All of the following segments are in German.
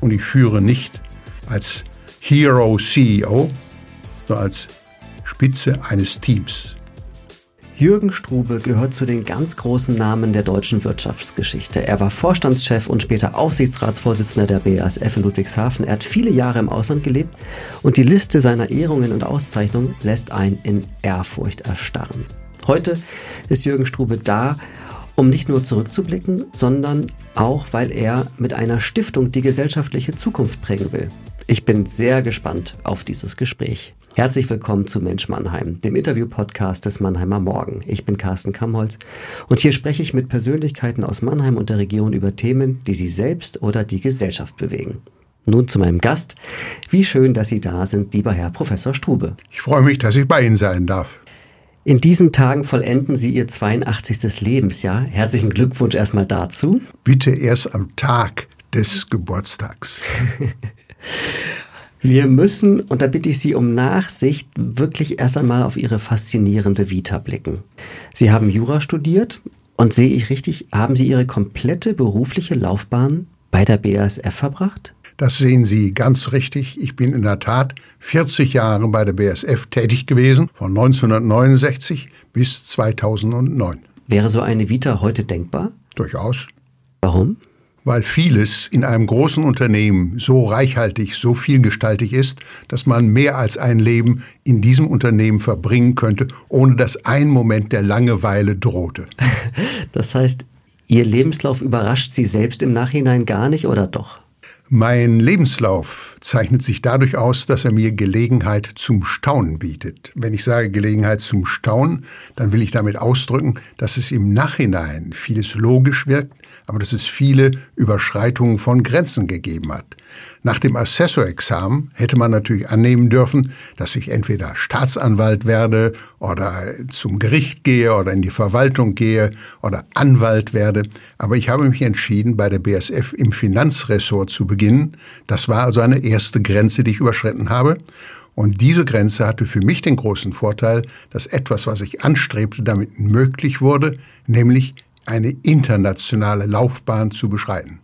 und ich führe nicht als Hero CEO, sondern als Spitze eines Teams. Jürgen Strube gehört zu den ganz großen Namen der deutschen Wirtschaftsgeschichte. Er war Vorstandschef und später Aufsichtsratsvorsitzender der BASF in Ludwigshafen. Er hat viele Jahre im Ausland gelebt und die Liste seiner Ehrungen und Auszeichnungen lässt einen in Ehrfurcht erstarren. Heute ist Jürgen Strube da, um nicht nur zurückzublicken, sondern auch, weil er mit einer Stiftung die gesellschaftliche Zukunft prägen will. Ich bin sehr gespannt auf dieses Gespräch. Herzlich willkommen zu Mensch Mannheim, dem Interview-Podcast des Mannheimer Morgen. Ich bin Carsten Kamholz und hier spreche ich mit Persönlichkeiten aus Mannheim und der Region über Themen, die sie selbst oder die Gesellschaft bewegen. Nun zu meinem Gast. Wie schön, dass Sie da sind, lieber Herr Professor Strube. Ich freue mich, dass ich bei Ihnen sein darf. In diesen Tagen vollenden Sie Ihr 82. Lebensjahr. Herzlichen Glückwunsch erstmal dazu. Bitte erst am Tag des Geburtstags. Wir müssen, und da bitte ich Sie um Nachsicht, wirklich erst einmal auf Ihre faszinierende Vita blicken. Sie haben Jura studiert und sehe ich richtig, haben Sie Ihre komplette berufliche Laufbahn bei der BASF verbracht? Das sehen Sie ganz richtig. Ich bin in der Tat 40 Jahre bei der BASF tätig gewesen, von 1969 bis 2009. Wäre so eine Vita heute denkbar? Durchaus. Warum? weil vieles in einem großen Unternehmen so reichhaltig, so vielgestaltig ist, dass man mehr als ein Leben in diesem Unternehmen verbringen könnte, ohne dass ein Moment der Langeweile drohte. Das heißt, Ihr Lebenslauf überrascht Sie selbst im Nachhinein gar nicht oder doch? Mein Lebenslauf zeichnet sich dadurch aus, dass er mir Gelegenheit zum Staunen bietet. Wenn ich sage Gelegenheit zum Staunen, dann will ich damit ausdrücken, dass es im Nachhinein vieles logisch wirkt, aber dass es viele Überschreitungen von Grenzen gegeben hat. Nach dem Assessorexamen hätte man natürlich annehmen dürfen, dass ich entweder Staatsanwalt werde oder zum Gericht gehe oder in die Verwaltung gehe oder Anwalt werde. Aber ich habe mich entschieden, bei der BSF im Finanzressort zu beginnen. Das war also eine erste Grenze, die ich überschritten habe. Und diese Grenze hatte für mich den großen Vorteil, dass etwas, was ich anstrebte, damit möglich wurde, nämlich eine internationale Laufbahn zu beschreiten.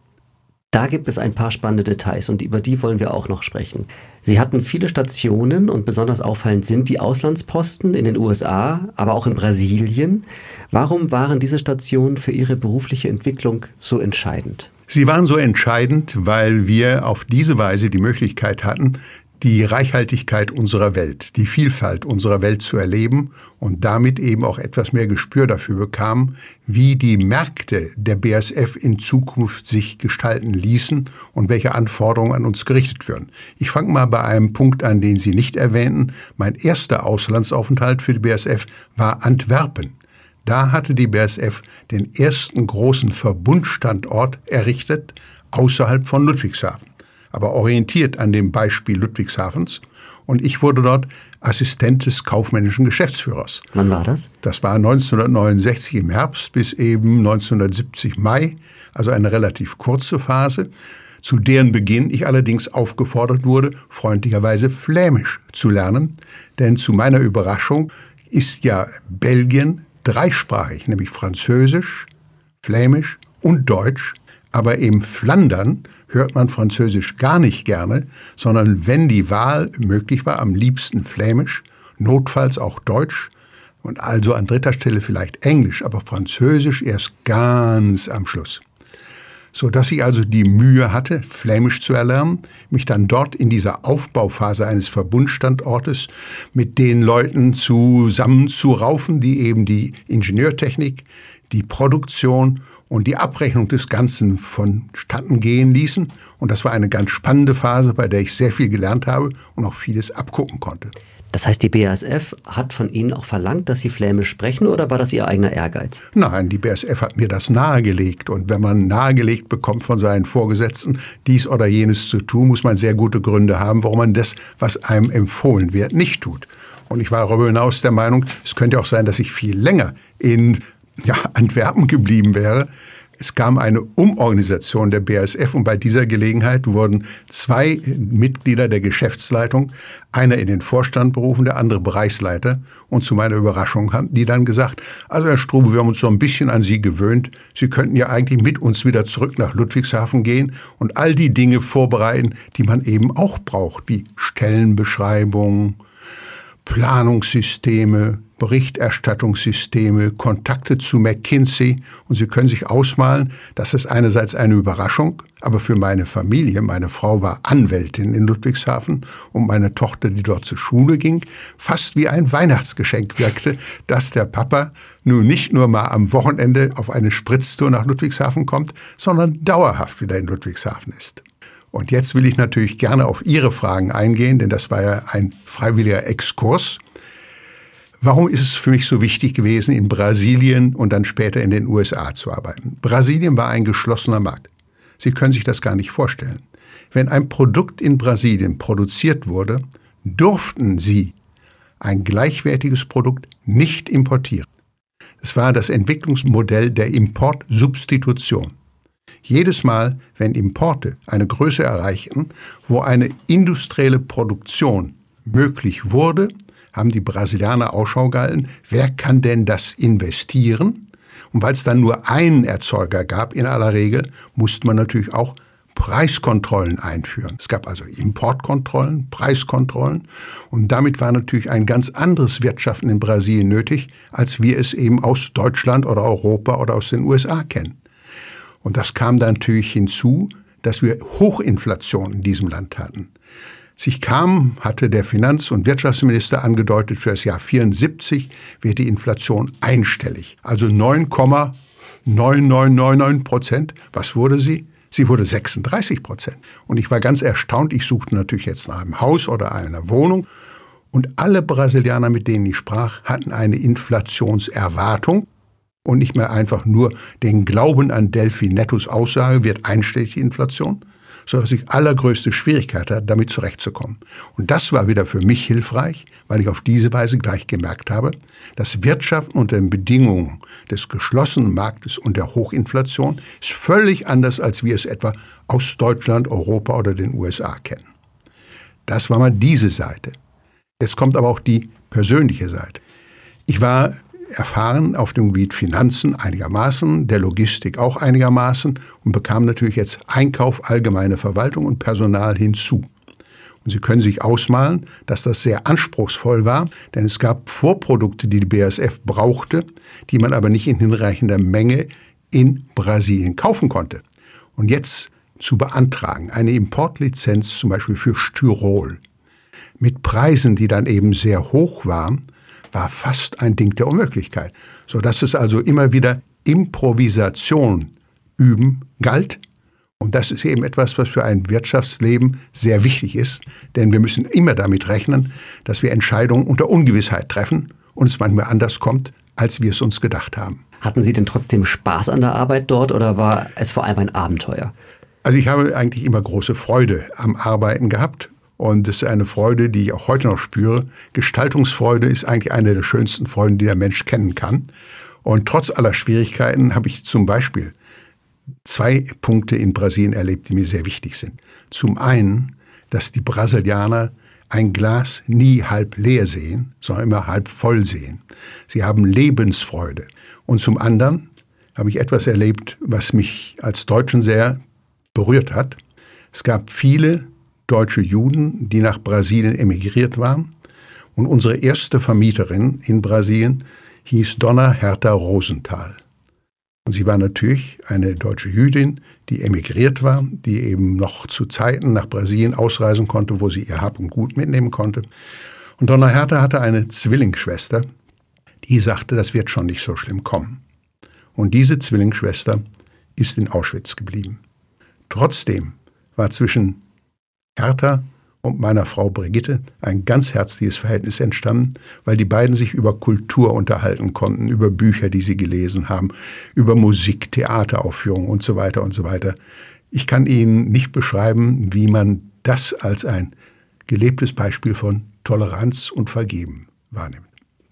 Da gibt es ein paar spannende Details und über die wollen wir auch noch sprechen. Sie hatten viele Stationen und besonders auffallend sind die Auslandsposten in den USA, aber auch in Brasilien. Warum waren diese Stationen für Ihre berufliche Entwicklung so entscheidend? Sie waren so entscheidend, weil wir auf diese Weise die Möglichkeit hatten, die Reichhaltigkeit unserer Welt, die Vielfalt unserer Welt zu erleben und damit eben auch etwas mehr Gespür dafür bekamen, wie die Märkte der BASF in Zukunft sich gestalten ließen und welche Anforderungen an uns gerichtet würden. Ich fange mal bei einem Punkt an, den Sie nicht erwähnten. Mein erster Auslandsaufenthalt für die BASF war Antwerpen. Da hatte die BASF den ersten großen Verbundstandort errichtet außerhalb von Ludwigshafen aber orientiert an dem Beispiel Ludwigshafens. Und ich wurde dort Assistent des kaufmännischen Geschäftsführers. Wann war das? Das war 1969 im Herbst bis eben 1970 Mai, also eine relativ kurze Phase, zu deren Beginn ich allerdings aufgefordert wurde, freundlicherweise Flämisch zu lernen. Denn zu meiner Überraschung ist ja Belgien dreisprachig, nämlich Französisch, Flämisch und Deutsch. Aber im Flandern hört man Französisch gar nicht gerne, sondern wenn die Wahl möglich war, am liebsten Flämisch, notfalls auch Deutsch und also an dritter Stelle vielleicht Englisch, aber Französisch erst ganz am Schluss. So dass ich also die Mühe hatte, Flämisch zu erlernen, mich dann dort in dieser Aufbauphase eines Verbundstandortes mit den Leuten zusammenzuraufen, die eben die Ingenieurtechnik, die Produktion und die Abrechnung des Ganzen vonstatten gehen ließen. Und das war eine ganz spannende Phase, bei der ich sehr viel gelernt habe und auch vieles abgucken konnte. Das heißt, die BASF hat von Ihnen auch verlangt, dass Sie Flämisch sprechen oder war das Ihr eigener Ehrgeiz? Nein, die BASF hat mir das nahegelegt. Und wenn man nahegelegt bekommt von seinen Vorgesetzten, dies oder jenes zu tun, muss man sehr gute Gründe haben, warum man das, was einem empfohlen wird, nicht tut. Und ich war darüber hinaus der Meinung, es könnte auch sein, dass ich viel länger in ja, Antwerpen geblieben wäre, es kam eine Umorganisation der BASF und bei dieser Gelegenheit wurden zwei Mitglieder der Geschäftsleitung, einer in den Vorstand berufen, der andere Bereichsleiter. Und zu meiner Überraschung haben die dann gesagt, also Herr Strube, wir haben uns so ein bisschen an Sie gewöhnt. Sie könnten ja eigentlich mit uns wieder zurück nach Ludwigshafen gehen und all die Dinge vorbereiten, die man eben auch braucht, wie Stellenbeschreibung, Planungssysteme, Berichterstattungssysteme, Kontakte zu McKinsey und Sie können sich ausmalen, dass es einerseits eine Überraschung, aber für meine Familie, meine Frau war Anwältin in Ludwigshafen und meine Tochter, die dort zur Schule ging, fast wie ein Weihnachtsgeschenk wirkte, dass der Papa nun nicht nur mal am Wochenende auf eine Spritztour nach Ludwigshafen kommt, sondern dauerhaft wieder in Ludwigshafen ist. Und jetzt will ich natürlich gerne auf Ihre Fragen eingehen, denn das war ja ein freiwilliger Exkurs. Warum ist es für mich so wichtig gewesen, in Brasilien und dann später in den USA zu arbeiten? Brasilien war ein geschlossener Markt. Sie können sich das gar nicht vorstellen. Wenn ein Produkt in Brasilien produziert wurde, durften Sie ein gleichwertiges Produkt nicht importieren. Es war das Entwicklungsmodell der Importsubstitution. Jedes Mal, wenn Importe eine Größe erreichten, wo eine industrielle Produktion möglich wurde, haben die Brasilianer Ausschau gehalten, wer kann denn das investieren? Und weil es dann nur einen Erzeuger gab in aller Regel, musste man natürlich auch Preiskontrollen einführen. Es gab also Importkontrollen, Preiskontrollen und damit war natürlich ein ganz anderes Wirtschaften in Brasilien nötig, als wir es eben aus Deutschland oder Europa oder aus den USA kennen. Und das kam dann natürlich hinzu, dass wir Hochinflation in diesem Land hatten sich kam, hatte der Finanz- und Wirtschaftsminister angedeutet, für das Jahr 74 wird die Inflation einstellig. Also 9,9999 Prozent. Was wurde sie? Sie wurde 36 Prozent. Und ich war ganz erstaunt. Ich suchte natürlich jetzt nach einem Haus oder einer Wohnung. Und alle Brasilianer, mit denen ich sprach, hatten eine Inflationserwartung und nicht mehr einfach nur den Glauben an Delphi Nettos Aussage, wird einstellig die Inflation, so dass ich allergrößte Schwierigkeit hatte, damit zurechtzukommen. Und das war wieder für mich hilfreich, weil ich auf diese Weise gleich gemerkt habe, dass Wirtschaften unter den Bedingungen des geschlossenen Marktes und der Hochinflation ist völlig anders, als wir es etwa aus Deutschland, Europa oder den USA kennen. Das war mal diese Seite. Jetzt kommt aber auch die persönliche Seite. Ich war erfahren auf dem Gebiet Finanzen einigermaßen, der Logistik auch einigermaßen und bekam natürlich jetzt Einkauf, allgemeine Verwaltung und Personal hinzu. Und Sie können sich ausmalen, dass das sehr anspruchsvoll war, denn es gab Vorprodukte, die die BASF brauchte, die man aber nicht in hinreichender Menge in Brasilien kaufen konnte. Und jetzt zu beantragen, eine Importlizenz zum Beispiel für Styrol, mit Preisen, die dann eben sehr hoch waren, war fast ein Ding der Unmöglichkeit, sodass es also immer wieder Improvisation üben galt. Und das ist eben etwas, was für ein Wirtschaftsleben sehr wichtig ist, denn wir müssen immer damit rechnen, dass wir Entscheidungen unter Ungewissheit treffen und es manchmal anders kommt, als wir es uns gedacht haben. Hatten Sie denn trotzdem Spaß an der Arbeit dort oder war es vor allem ein Abenteuer? Also ich habe eigentlich immer große Freude am Arbeiten gehabt und das ist eine Freude, die ich auch heute noch spüre. Gestaltungsfreude ist eigentlich eine der schönsten Freuden, die der Mensch kennen kann. Und trotz aller Schwierigkeiten habe ich zum Beispiel zwei Punkte in Brasilien erlebt, die mir sehr wichtig sind. Zum einen, dass die Brasilianer ein Glas nie halb leer sehen, sondern immer halb voll sehen. Sie haben Lebensfreude. Und zum anderen habe ich etwas erlebt, was mich als Deutschen sehr berührt hat. Es gab viele deutsche Juden, die nach Brasilien emigriert waren. Und unsere erste Vermieterin in Brasilien hieß Donna Hertha Rosenthal. Und sie war natürlich eine deutsche Jüdin, die emigriert war, die eben noch zu Zeiten nach Brasilien ausreisen konnte, wo sie ihr Hab und Gut mitnehmen konnte. Und Donna Hertha hatte eine Zwillingsschwester, die sagte, das wird schon nicht so schlimm kommen. Und diese Zwillingsschwester ist in Auschwitz geblieben. Trotzdem war zwischen Hertha und meiner Frau Brigitte ein ganz herzliches Verhältnis entstanden, weil die beiden sich über Kultur unterhalten konnten, über Bücher, die sie gelesen haben, über Musik, Theateraufführungen und so weiter und so weiter. Ich kann Ihnen nicht beschreiben, wie man das als ein gelebtes Beispiel von Toleranz und Vergeben wahrnimmt.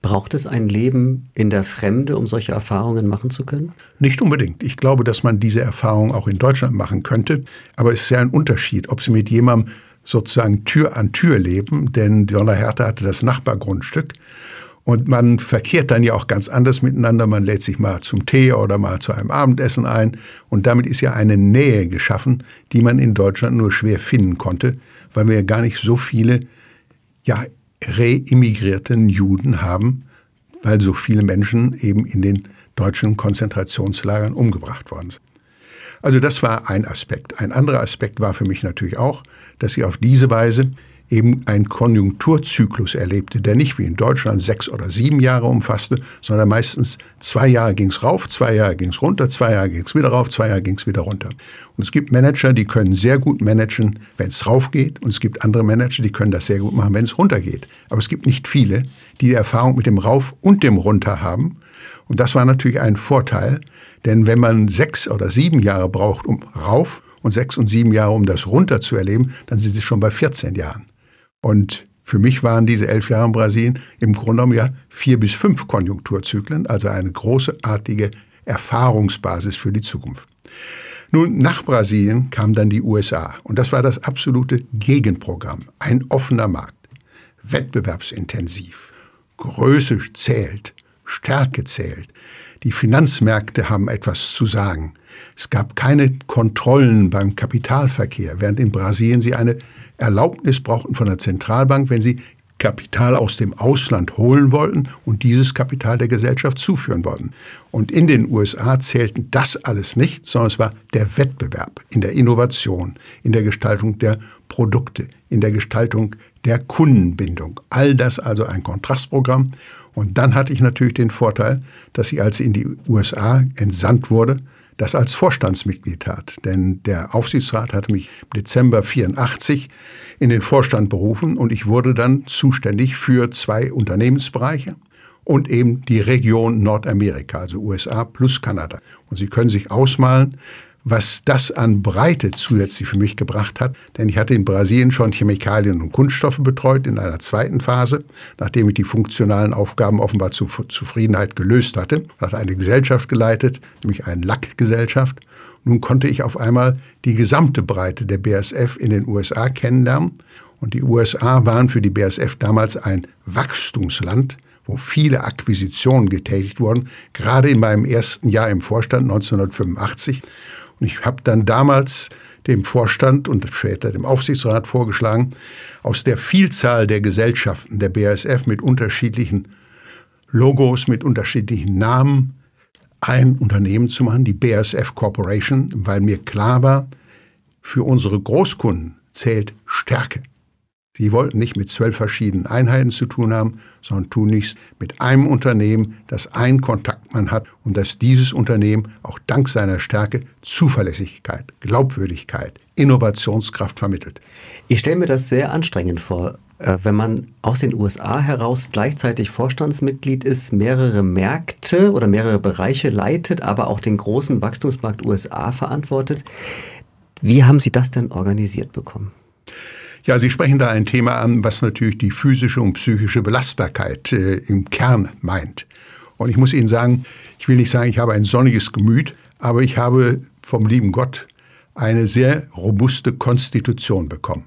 Braucht es ein Leben in der Fremde, um solche Erfahrungen machen zu können? Nicht unbedingt. Ich glaube, dass man diese Erfahrung auch in Deutschland machen könnte. Aber es ist ja ein Unterschied, ob Sie mit jemandem sozusagen Tür an Tür leben, denn Donna Hertha hatte das Nachbargrundstück. Und man verkehrt dann ja auch ganz anders miteinander. Man lädt sich mal zum Tee oder mal zu einem Abendessen ein. Und damit ist ja eine Nähe geschaffen, die man in Deutschland nur schwer finden konnte, weil wir ja gar nicht so viele ja, reimmigrierten Juden haben, weil so viele Menschen eben in den deutschen Konzentrationslagern umgebracht worden sind. Also das war ein Aspekt. Ein anderer Aspekt war für mich natürlich auch, dass sie auf diese Weise eben einen Konjunkturzyklus erlebte, der nicht wie in Deutschland sechs oder sieben Jahre umfasste, sondern meistens zwei Jahre ging es rauf, zwei Jahre ging es runter, zwei Jahre ging es wieder rauf, zwei Jahre ging es wieder runter. Und es gibt Manager, die können sehr gut managen, wenn es rauf geht, und es gibt andere Manager, die können das sehr gut machen, wenn es runter geht. Aber es gibt nicht viele, die die Erfahrung mit dem Rauf und dem Runter haben. Und das war natürlich ein Vorteil, denn wenn man sechs oder sieben Jahre braucht, um rauf und sechs und sieben Jahre, um das runter zu erleben, dann sind sie schon bei 14 Jahren. Und für mich waren diese elf Jahre in Brasilien im Grunde genommen ja vier bis fünf Konjunkturzyklen, also eine großartige Erfahrungsbasis für die Zukunft. Nun, nach Brasilien kamen dann die USA. Und das war das absolute Gegenprogramm. Ein offener Markt, wettbewerbsintensiv, Größe zählt, Stärke zählt. Die Finanzmärkte haben etwas zu sagen. Es gab keine Kontrollen beim Kapitalverkehr, während in Brasilien sie eine Erlaubnis brauchten von der Zentralbank, wenn sie Kapital aus dem Ausland holen wollten und dieses Kapital der Gesellschaft zuführen wollten. Und in den USA zählten das alles nicht, sondern es war der Wettbewerb in der Innovation, in der Gestaltung der Produkte, in der Gestaltung der Kundenbindung. All das also ein Kontrastprogramm. Und dann hatte ich natürlich den Vorteil, dass ich, als ich in die USA entsandt wurde, das als Vorstandsmitglied tat. Denn der Aufsichtsrat hatte mich im Dezember 84 in den Vorstand berufen und ich wurde dann zuständig für zwei Unternehmensbereiche und eben die Region Nordamerika, also USA plus Kanada. Und Sie können sich ausmalen, was das an Breite zusätzlich für mich gebracht hat. Denn ich hatte in Brasilien schon Chemikalien und Kunststoffe betreut in einer zweiten Phase, nachdem ich die funktionalen Aufgaben offenbar zu Zufriedenheit gelöst hatte. Hatte eine Gesellschaft geleitet, nämlich eine Lackgesellschaft. Nun konnte ich auf einmal die gesamte Breite der BASF in den USA kennenlernen. Und die USA waren für die BASF damals ein Wachstumsland, wo viele Akquisitionen getätigt wurden, gerade in meinem ersten Jahr im Vorstand 1985. Ich habe dann damals dem Vorstand und später dem Aufsichtsrat vorgeschlagen, aus der Vielzahl der Gesellschaften der BASF mit unterschiedlichen Logos, mit unterschiedlichen Namen ein Unternehmen zu machen, die BASF Corporation, weil mir klar war, für unsere Großkunden zählt Stärke. Sie wollten nicht mit zwölf verschiedenen Einheiten zu tun haben, sondern tun nichts mit einem Unternehmen, das einen Kontaktmann hat und dass dieses Unternehmen auch dank seiner Stärke Zuverlässigkeit, Glaubwürdigkeit, Innovationskraft vermittelt. Ich stelle mir das sehr anstrengend vor, äh, wenn man aus den USA heraus gleichzeitig Vorstandsmitglied ist, mehrere Märkte oder mehrere Bereiche leitet, aber auch den großen Wachstumsmarkt USA verantwortet. Wie haben Sie das denn organisiert bekommen? Ja, Sie sprechen da ein Thema an, was natürlich die physische und psychische Belastbarkeit äh, im Kern meint. Und ich muss Ihnen sagen, ich will nicht sagen, ich habe ein sonniges Gemüt, aber ich habe vom lieben Gott eine sehr robuste Konstitution bekommen.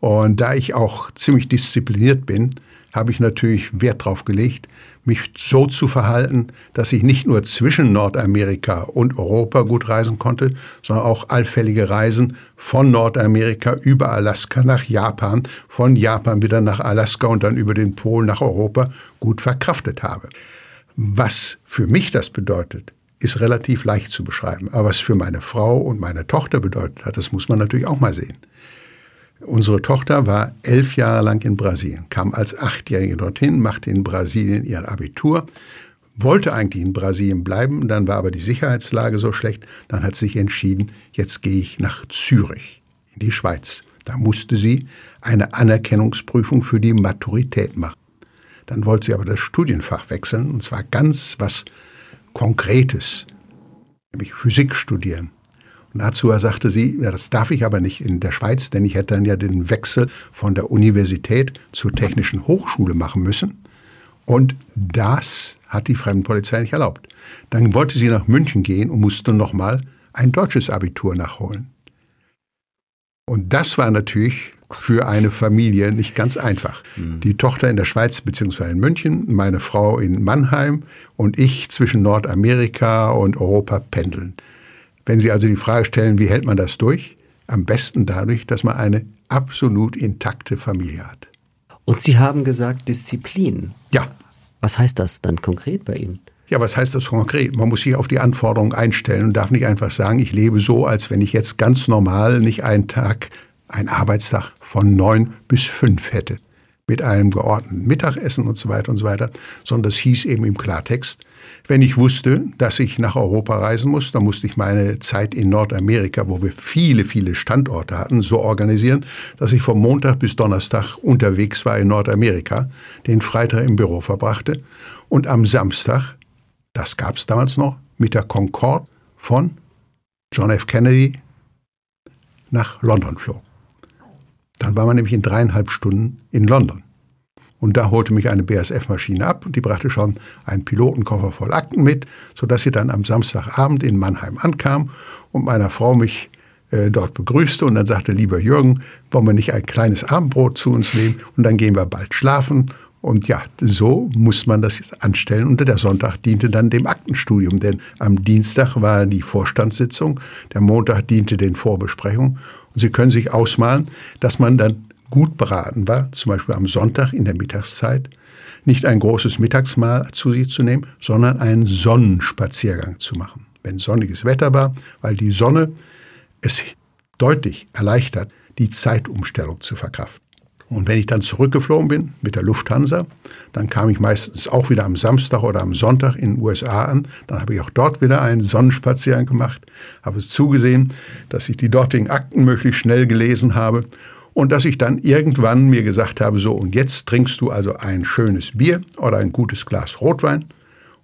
Und da ich auch ziemlich diszipliniert bin, habe ich natürlich Wert darauf gelegt, mich so zu verhalten, dass ich nicht nur zwischen Nordamerika und Europa gut reisen konnte, sondern auch allfällige Reisen von Nordamerika über Alaska nach Japan, von Japan wieder nach Alaska und dann über den Pol nach Europa gut verkraftet habe. Was für mich das bedeutet, ist relativ leicht zu beschreiben. Aber was für meine Frau und meine Tochter bedeutet hat, das muss man natürlich auch mal sehen. Unsere Tochter war elf Jahre lang in Brasilien, kam als Achtjährige dorthin, machte in Brasilien ihr Abitur, wollte eigentlich in Brasilien bleiben, dann war aber die Sicherheitslage so schlecht, dann hat sie sich entschieden, jetzt gehe ich nach Zürich, in die Schweiz. Da musste sie eine Anerkennungsprüfung für die Maturität machen. Dann wollte sie aber das Studienfach wechseln, und zwar ganz was Konkretes, nämlich Physik studieren. Und dazu sagte sie, ja, das darf ich aber nicht in der Schweiz, denn ich hätte dann ja den Wechsel von der Universität zur Technischen Hochschule machen müssen. Und das hat die Fremdenpolizei nicht erlaubt. Dann wollte sie nach München gehen und musste nochmal ein deutsches Abitur nachholen. Und das war natürlich für eine Familie nicht ganz einfach. Mhm. Die Tochter in der Schweiz bzw. in München, meine Frau in Mannheim und ich zwischen Nordamerika und Europa pendeln. Wenn Sie also die Frage stellen, wie hält man das durch? Am besten dadurch, dass man eine absolut intakte Familie hat. Und Sie haben gesagt Disziplin. Ja. Was heißt das dann konkret bei Ihnen? Ja, was heißt das konkret? Man muss sich auf die Anforderungen einstellen und darf nicht einfach sagen, ich lebe so, als wenn ich jetzt ganz normal nicht einen Tag, einen Arbeitstag von neun bis fünf hätte. Mit einem geordneten Mittagessen und so weiter und so weiter, sondern das hieß eben im Klartext, wenn ich wusste, dass ich nach Europa reisen muss, dann musste ich meine Zeit in Nordamerika, wo wir viele, viele Standorte hatten, so organisieren, dass ich vom Montag bis Donnerstag unterwegs war in Nordamerika, den Freitag im Büro verbrachte und am Samstag das gab es damals noch, mit der Concorde von John F. Kennedy nach London flog. Dann war man nämlich in dreieinhalb Stunden in London. Und da holte mich eine BSF-Maschine ab und die brachte schon einen Pilotenkoffer voll Akten mit, sodass sie dann am Samstagabend in Mannheim ankam und meiner Frau mich äh, dort begrüßte und dann sagte, lieber Jürgen, wollen wir nicht ein kleines Abendbrot zu uns nehmen und dann gehen wir bald schlafen und ja, so muss man das jetzt anstellen. Und der Sonntag diente dann dem Aktenstudium, denn am Dienstag war die Vorstandssitzung, der Montag diente den Vorbesprechungen. Und Sie können sich ausmalen, dass man dann gut beraten war, zum Beispiel am Sonntag in der Mittagszeit, nicht ein großes Mittagsmahl zu sich zu nehmen, sondern einen Sonnenspaziergang zu machen. Wenn sonniges Wetter war, weil die Sonne es deutlich erleichtert, die Zeitumstellung zu verkraften. Und wenn ich dann zurückgeflogen bin mit der Lufthansa, dann kam ich meistens auch wieder am Samstag oder am Sonntag in den USA an. Dann habe ich auch dort wieder einen Sonnenspaziergang gemacht, habe es zugesehen, dass ich die dortigen Akten möglichst schnell gelesen habe und dass ich dann irgendwann mir gesagt habe, so und jetzt trinkst du also ein schönes Bier oder ein gutes Glas Rotwein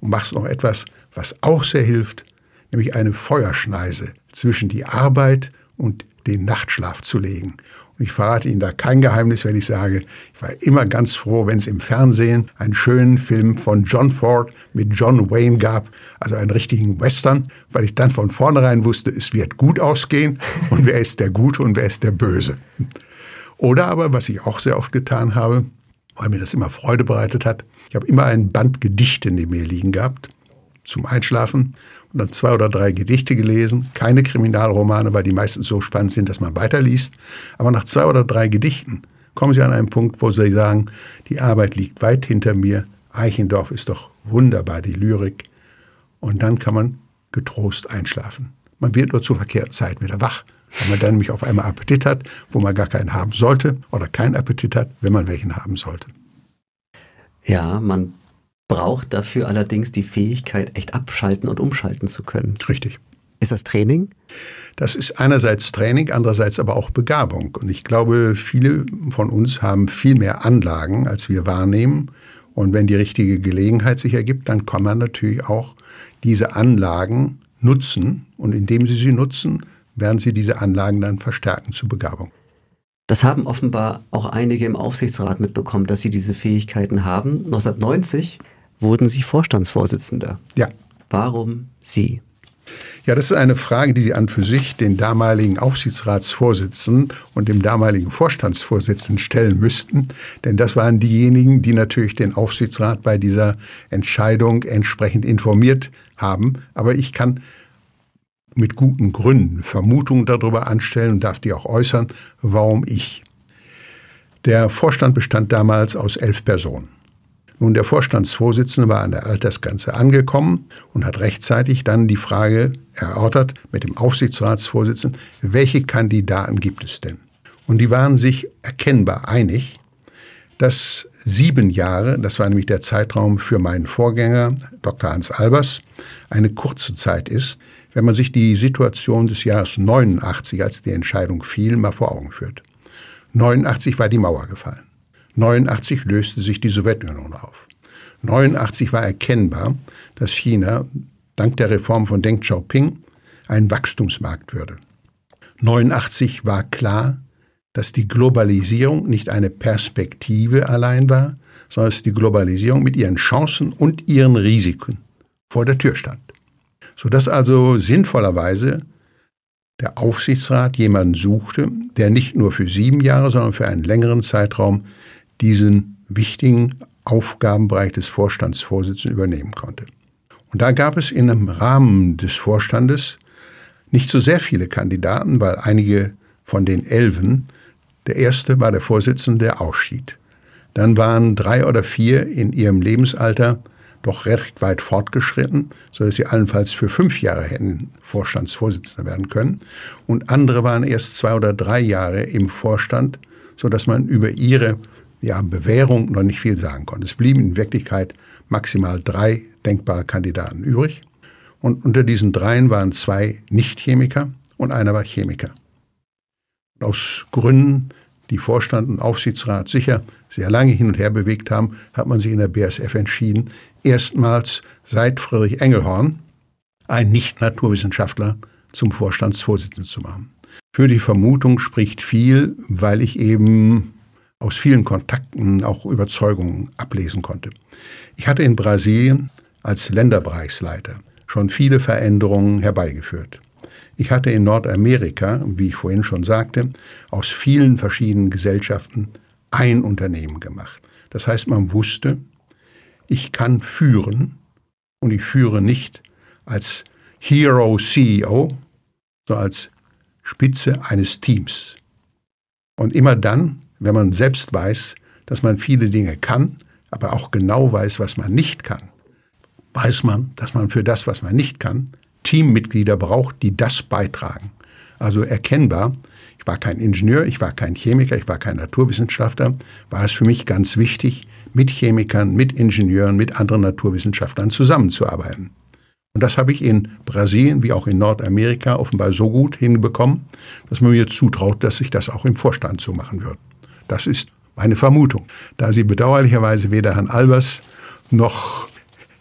und machst noch etwas, was auch sehr hilft, nämlich eine Feuerschneise zwischen die Arbeit und den Nachtschlaf zu legen. Ich verrate Ihnen da kein Geheimnis, wenn ich sage, ich war immer ganz froh, wenn es im Fernsehen einen schönen Film von John Ford mit John Wayne gab, also einen richtigen Western, weil ich dann von vornherein wusste, es wird gut ausgehen und wer ist der Gute und wer ist der Böse. Oder aber, was ich auch sehr oft getan habe, weil mir das immer Freude bereitet hat, ich habe immer ein Band Gedichte neben mir liegen gehabt zum Einschlafen und dann zwei oder drei Gedichte gelesen. Keine Kriminalromane, weil die meistens so spannend sind, dass man weiterliest. Aber nach zwei oder drei Gedichten kommen Sie an einen Punkt, wo Sie sagen, die Arbeit liegt weit hinter mir. Eichendorf ist doch wunderbar, die Lyrik. Und dann kann man getrost einschlafen. Man wird nur zur verkehrten Zeit wieder wach, weil man dann nämlich auf einmal Appetit hat, wo man gar keinen haben sollte, oder keinen Appetit hat, wenn man welchen haben sollte. Ja, man braucht dafür allerdings die Fähigkeit, echt abschalten und umschalten zu können. Richtig. Ist das Training? Das ist einerseits Training, andererseits aber auch Begabung. Und ich glaube, viele von uns haben viel mehr Anlagen, als wir wahrnehmen. Und wenn die richtige Gelegenheit sich ergibt, dann kann man natürlich auch diese Anlagen nutzen. Und indem Sie sie nutzen, werden Sie diese Anlagen dann verstärken zur Begabung. Das haben offenbar auch einige im Aufsichtsrat mitbekommen, dass sie diese Fähigkeiten haben. 1990 wurden Sie Vorstandsvorsitzender. Ja. Warum Sie? Ja, das ist eine Frage, die Sie an für sich den damaligen Aufsichtsratsvorsitzenden und dem damaligen Vorstandsvorsitzenden stellen müssten. Denn das waren diejenigen, die natürlich den Aufsichtsrat bei dieser Entscheidung entsprechend informiert haben. Aber ich kann mit guten Gründen Vermutungen darüber anstellen und darf die auch äußern, warum ich. Der Vorstand bestand damals aus elf Personen. Nun, der Vorstandsvorsitzende war an der Altersgrenze angekommen und hat rechtzeitig dann die Frage erörtert mit dem Aufsichtsratsvorsitzenden, welche Kandidaten gibt es denn? Und die waren sich erkennbar einig, dass sieben Jahre, das war nämlich der Zeitraum für meinen Vorgänger, Dr. Hans Albers, eine kurze Zeit ist, wenn man sich die Situation des Jahres 89, als die Entscheidung fiel, mal vor Augen führt. 89 war die Mauer gefallen. 89 löste sich die Sowjetunion auf. 89 war erkennbar, dass China dank der Reform von Deng Xiaoping ein Wachstumsmarkt würde. 89 war klar, dass die Globalisierung nicht eine Perspektive allein war, sondern dass die Globalisierung mit ihren Chancen und ihren Risiken vor der Tür stand. Sodass also sinnvollerweise der Aufsichtsrat jemanden suchte, der nicht nur für sieben Jahre, sondern für einen längeren Zeitraum diesen wichtigen Aufgabenbereich des Vorstandsvorsitzenden übernehmen konnte. Und da gab es in einem Rahmen des Vorstandes nicht so sehr viele Kandidaten, weil einige von den Elfen, der erste war der Vorsitzende, der ausschied. Dann waren drei oder vier in ihrem Lebensalter doch recht weit fortgeschritten, sodass sie allenfalls für fünf Jahre hätten Vorstandsvorsitzender werden können. Und andere waren erst zwei oder drei Jahre im Vorstand, sodass man über ihre ja, Bewährung noch nicht viel sagen konnte. Es blieben in Wirklichkeit maximal drei denkbare Kandidaten übrig. Und unter diesen dreien waren zwei Nicht-Chemiker und einer war Chemiker. Aus Gründen, die Vorstand und Aufsichtsrat sicher sehr lange hin und her bewegt haben, hat man sich in der BASF entschieden, erstmals seit Friedrich Engelhorn einen Nicht-Naturwissenschaftler zum Vorstandsvorsitzenden zu machen. Für die Vermutung spricht viel, weil ich eben aus vielen Kontakten auch Überzeugungen ablesen konnte. Ich hatte in Brasilien als Länderbereichsleiter schon viele Veränderungen herbeigeführt. Ich hatte in Nordamerika, wie ich vorhin schon sagte, aus vielen verschiedenen Gesellschaften ein Unternehmen gemacht. Das heißt, man wusste, ich kann führen und ich führe nicht als Hero CEO, sondern als Spitze eines Teams. Und immer dann, wenn man selbst weiß, dass man viele Dinge kann, aber auch genau weiß, was man nicht kann, weiß man, dass man für das, was man nicht kann, Teammitglieder braucht, die das beitragen. Also erkennbar, ich war kein Ingenieur, ich war kein Chemiker, ich war kein Naturwissenschaftler, war es für mich ganz wichtig, mit Chemikern, mit Ingenieuren, mit anderen Naturwissenschaftlern zusammenzuarbeiten. Und das habe ich in Brasilien wie auch in Nordamerika offenbar so gut hinbekommen, dass man mir zutraut, dass ich das auch im Vorstand so machen würde. Das ist meine Vermutung. Da Sie bedauerlicherweise weder Herrn Albers noch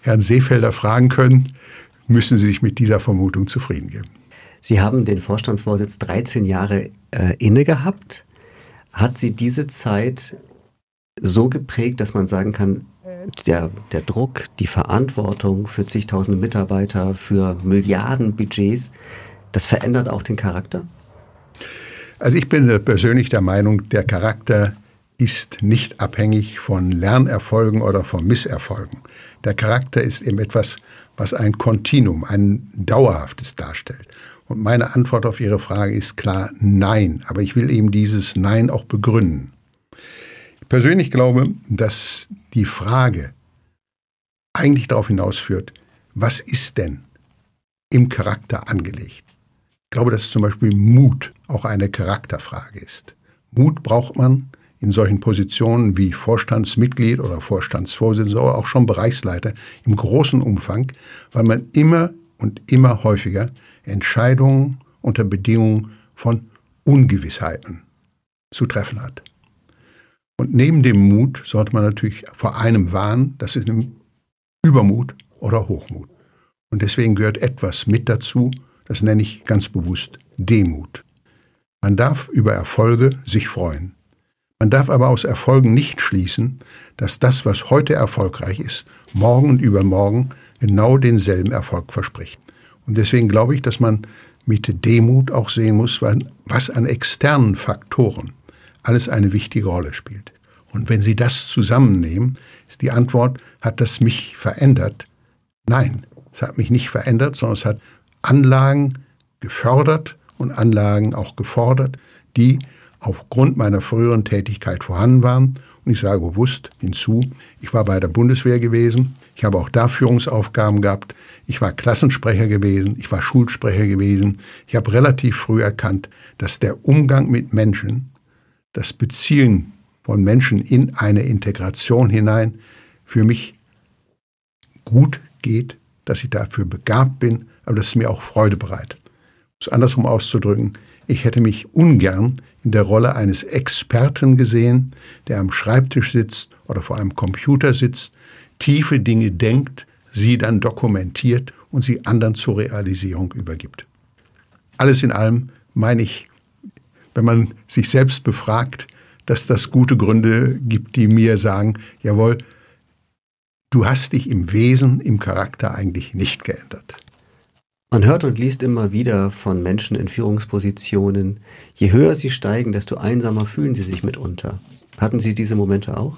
Herrn Seefelder fragen können, müssen Sie sich mit dieser Vermutung zufrieden geben. Sie haben den Vorstandsvorsitz 13 Jahre äh, inne gehabt. Hat Sie diese Zeit so geprägt, dass man sagen kann, der, der Druck, die Verantwortung für zigtausende Mitarbeiter, für Milliarden Budgets, das verändert auch den Charakter? Also ich bin persönlich der Meinung, der Charakter ist nicht abhängig von Lernerfolgen oder von Misserfolgen. Der Charakter ist eben etwas, was ein Kontinuum, ein dauerhaftes darstellt. Und meine Antwort auf Ihre Frage ist klar Nein. Aber ich will eben dieses Nein auch begründen. Ich persönlich glaube, dass die Frage eigentlich darauf hinausführt, was ist denn im Charakter angelegt? Ich glaube, dass zum Beispiel Mut auch eine Charakterfrage ist. Mut braucht man in solchen Positionen wie Vorstandsmitglied oder Vorstandsvorsitzender oder auch schon Bereichsleiter im großen Umfang, weil man immer und immer häufiger Entscheidungen unter Bedingungen von Ungewissheiten zu treffen hat. Und neben dem Mut sollte man natürlich vor einem warnen, das ist Übermut oder Hochmut. Und deswegen gehört etwas mit dazu, das nenne ich ganz bewusst Demut. Man darf über Erfolge sich freuen. Man darf aber aus Erfolgen nicht schließen, dass das, was heute erfolgreich ist, morgen und übermorgen genau denselben Erfolg verspricht. Und deswegen glaube ich, dass man mit Demut auch sehen muss, was an externen Faktoren alles eine wichtige Rolle spielt. Und wenn Sie das zusammennehmen, ist die Antwort, hat das mich verändert? Nein, es hat mich nicht verändert, sondern es hat Anlagen gefördert und Anlagen auch gefordert, die aufgrund meiner früheren Tätigkeit vorhanden waren. Und ich sage bewusst hinzu, ich war bei der Bundeswehr gewesen, ich habe auch da Führungsaufgaben gehabt, ich war Klassensprecher gewesen, ich war Schulsprecher gewesen. Ich habe relativ früh erkannt, dass der Umgang mit Menschen, das Beziehen von Menschen in eine Integration hinein für mich gut geht, dass ich dafür begabt bin, aber dass es mir auch Freude bereitet. Um es andersrum auszudrücken, ich hätte mich ungern in der Rolle eines Experten gesehen, der am Schreibtisch sitzt oder vor einem Computer sitzt, tiefe Dinge denkt, sie dann dokumentiert und sie anderen zur Realisierung übergibt. Alles in allem meine ich, wenn man sich selbst befragt, dass das gute Gründe gibt, die mir sagen, jawohl, du hast dich im Wesen, im Charakter eigentlich nicht geändert. Man hört und liest immer wieder von Menschen in Führungspositionen, je höher sie steigen, desto einsamer fühlen sie sich mitunter. Hatten Sie diese Momente auch?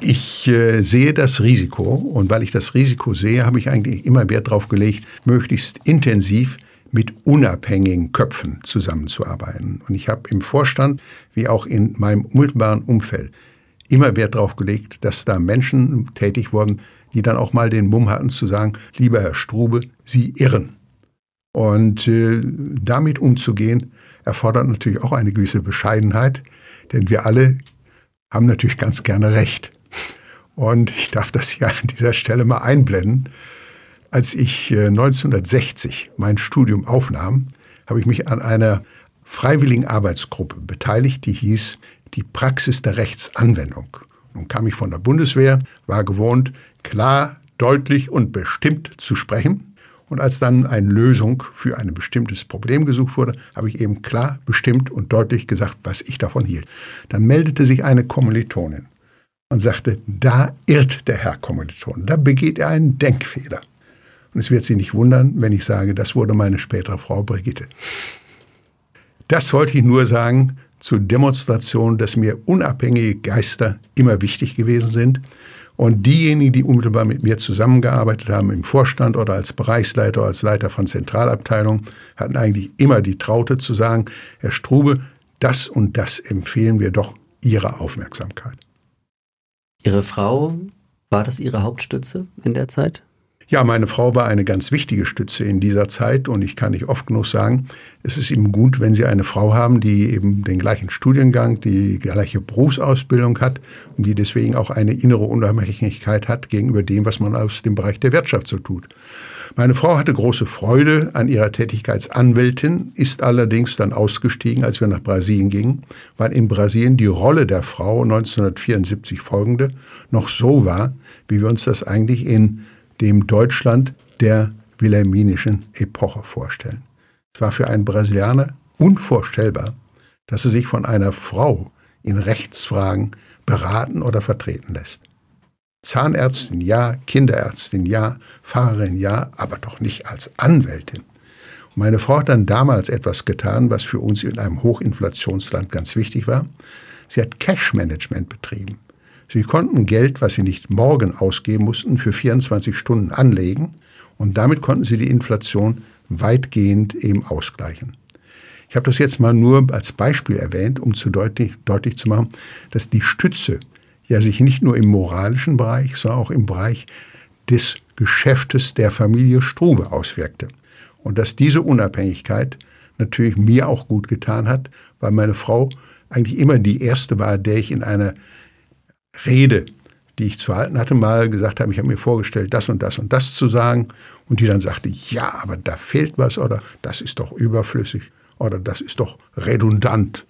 Ich äh, sehe das Risiko und weil ich das Risiko sehe, habe ich eigentlich immer Wert darauf gelegt, möglichst intensiv mit unabhängigen Köpfen zusammenzuarbeiten. Und ich habe im Vorstand wie auch in meinem unmittelbaren Umfeld immer Wert darauf gelegt, dass da Menschen tätig wurden, die dann auch mal den Mumm hatten zu sagen, lieber Herr Strube, Sie irren. Und äh, damit umzugehen, erfordert natürlich auch eine gewisse Bescheidenheit, denn wir alle haben natürlich ganz gerne Recht. Und ich darf das hier an dieser Stelle mal einblenden. Als ich 1960 äh, mein Studium aufnahm, habe ich mich an einer freiwilligen Arbeitsgruppe beteiligt, die hieß die Praxis der Rechtsanwendung. Nun kam ich von der Bundeswehr, war gewohnt, klar, deutlich und bestimmt zu sprechen. Und als dann eine Lösung für ein bestimmtes Problem gesucht wurde, habe ich eben klar, bestimmt und deutlich gesagt, was ich davon hielt. Dann meldete sich eine Kommilitonin und sagte, da irrt der Herr Kommiliton, da begeht er einen Denkfehler. Und es wird Sie nicht wundern, wenn ich sage, das wurde meine spätere Frau Brigitte. Das wollte ich nur sagen, zur Demonstration, dass mir unabhängige Geister immer wichtig gewesen sind. Und diejenigen, die unmittelbar mit mir zusammengearbeitet haben, im Vorstand oder als Bereichsleiter oder als Leiter von Zentralabteilungen, hatten eigentlich immer die Traute zu sagen, Herr Strube, das und das empfehlen wir doch Ihrer Aufmerksamkeit. Ihre Frau, war das Ihre Hauptstütze in der Zeit? Ja, meine Frau war eine ganz wichtige Stütze in dieser Zeit und ich kann nicht oft genug sagen, es ist eben gut, wenn Sie eine Frau haben, die eben den gleichen Studiengang, die gleiche Berufsausbildung hat und die deswegen auch eine innere Unabhängigkeit hat gegenüber dem, was man aus dem Bereich der Wirtschaft so tut. Meine Frau hatte große Freude an ihrer Tätigkeit als Anwältin, ist allerdings dann ausgestiegen, als wir nach Brasilien gingen, weil in Brasilien die Rolle der Frau 1974 folgende noch so war, wie wir uns das eigentlich in dem Deutschland der wilhelminischen Epoche vorstellen. Es war für einen Brasilianer unvorstellbar, dass er sich von einer Frau in Rechtsfragen beraten oder vertreten lässt. Zahnärztin ja, Kinderärztin ja, Pfarrerin ja, aber doch nicht als Anwältin. Meine Frau hat dann damals etwas getan, was für uns in einem Hochinflationsland ganz wichtig war. Sie hat Cash-Management betrieben. Sie konnten Geld, was sie nicht morgen ausgeben mussten, für 24 Stunden anlegen und damit konnten sie die Inflation weitgehend eben ausgleichen. Ich habe das jetzt mal nur als Beispiel erwähnt, um zu deutlich, deutlich zu machen, dass die Stütze ja sich nicht nur im moralischen Bereich, sondern auch im Bereich des Geschäftes der Familie Strube auswirkte. Und dass diese Unabhängigkeit natürlich mir auch gut getan hat, weil meine Frau eigentlich immer die erste war, der ich in einer Rede, die ich zu halten hatte, mal gesagt habe, ich habe mir vorgestellt, das und das und das zu sagen. Und die dann sagte, ja, aber da fehlt was oder das ist doch überflüssig oder das ist doch redundant.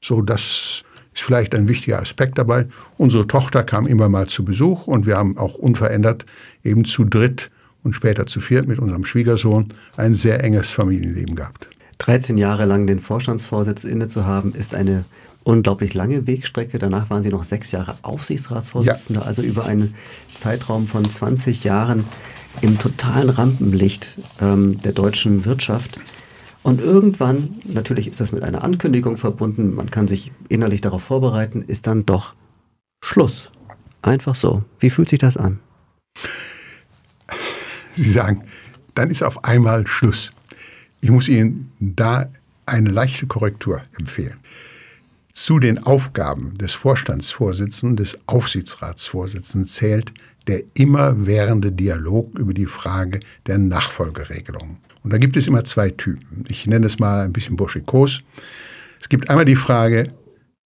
So, das ist vielleicht ein wichtiger Aspekt dabei. Unsere Tochter kam immer mal zu Besuch und wir haben auch unverändert eben zu dritt und später zu viert mit unserem Schwiegersohn ein sehr enges Familienleben gehabt. 13 Jahre lang den Vorstandsvorsitz inne zu haben, ist eine unglaublich lange Wegstrecke. Danach waren Sie noch sechs Jahre Aufsichtsratsvorsitzender, ja. also über einen Zeitraum von 20 Jahren im totalen Rampenlicht ähm, der deutschen Wirtschaft. Und irgendwann, natürlich ist das mit einer Ankündigung verbunden, man kann sich innerlich darauf vorbereiten, ist dann doch Schluss. Einfach so. Wie fühlt sich das an? Sie sagen, dann ist auf einmal Schluss. Ich muss Ihnen da eine leichte Korrektur empfehlen. Zu den Aufgaben des Vorstandsvorsitzenden, des Aufsichtsratsvorsitzenden zählt der immerwährende Dialog über die Frage der Nachfolgeregelung. Und da gibt es immer zwei Typen. Ich nenne es mal ein bisschen burschikos. Es gibt einmal die Frage,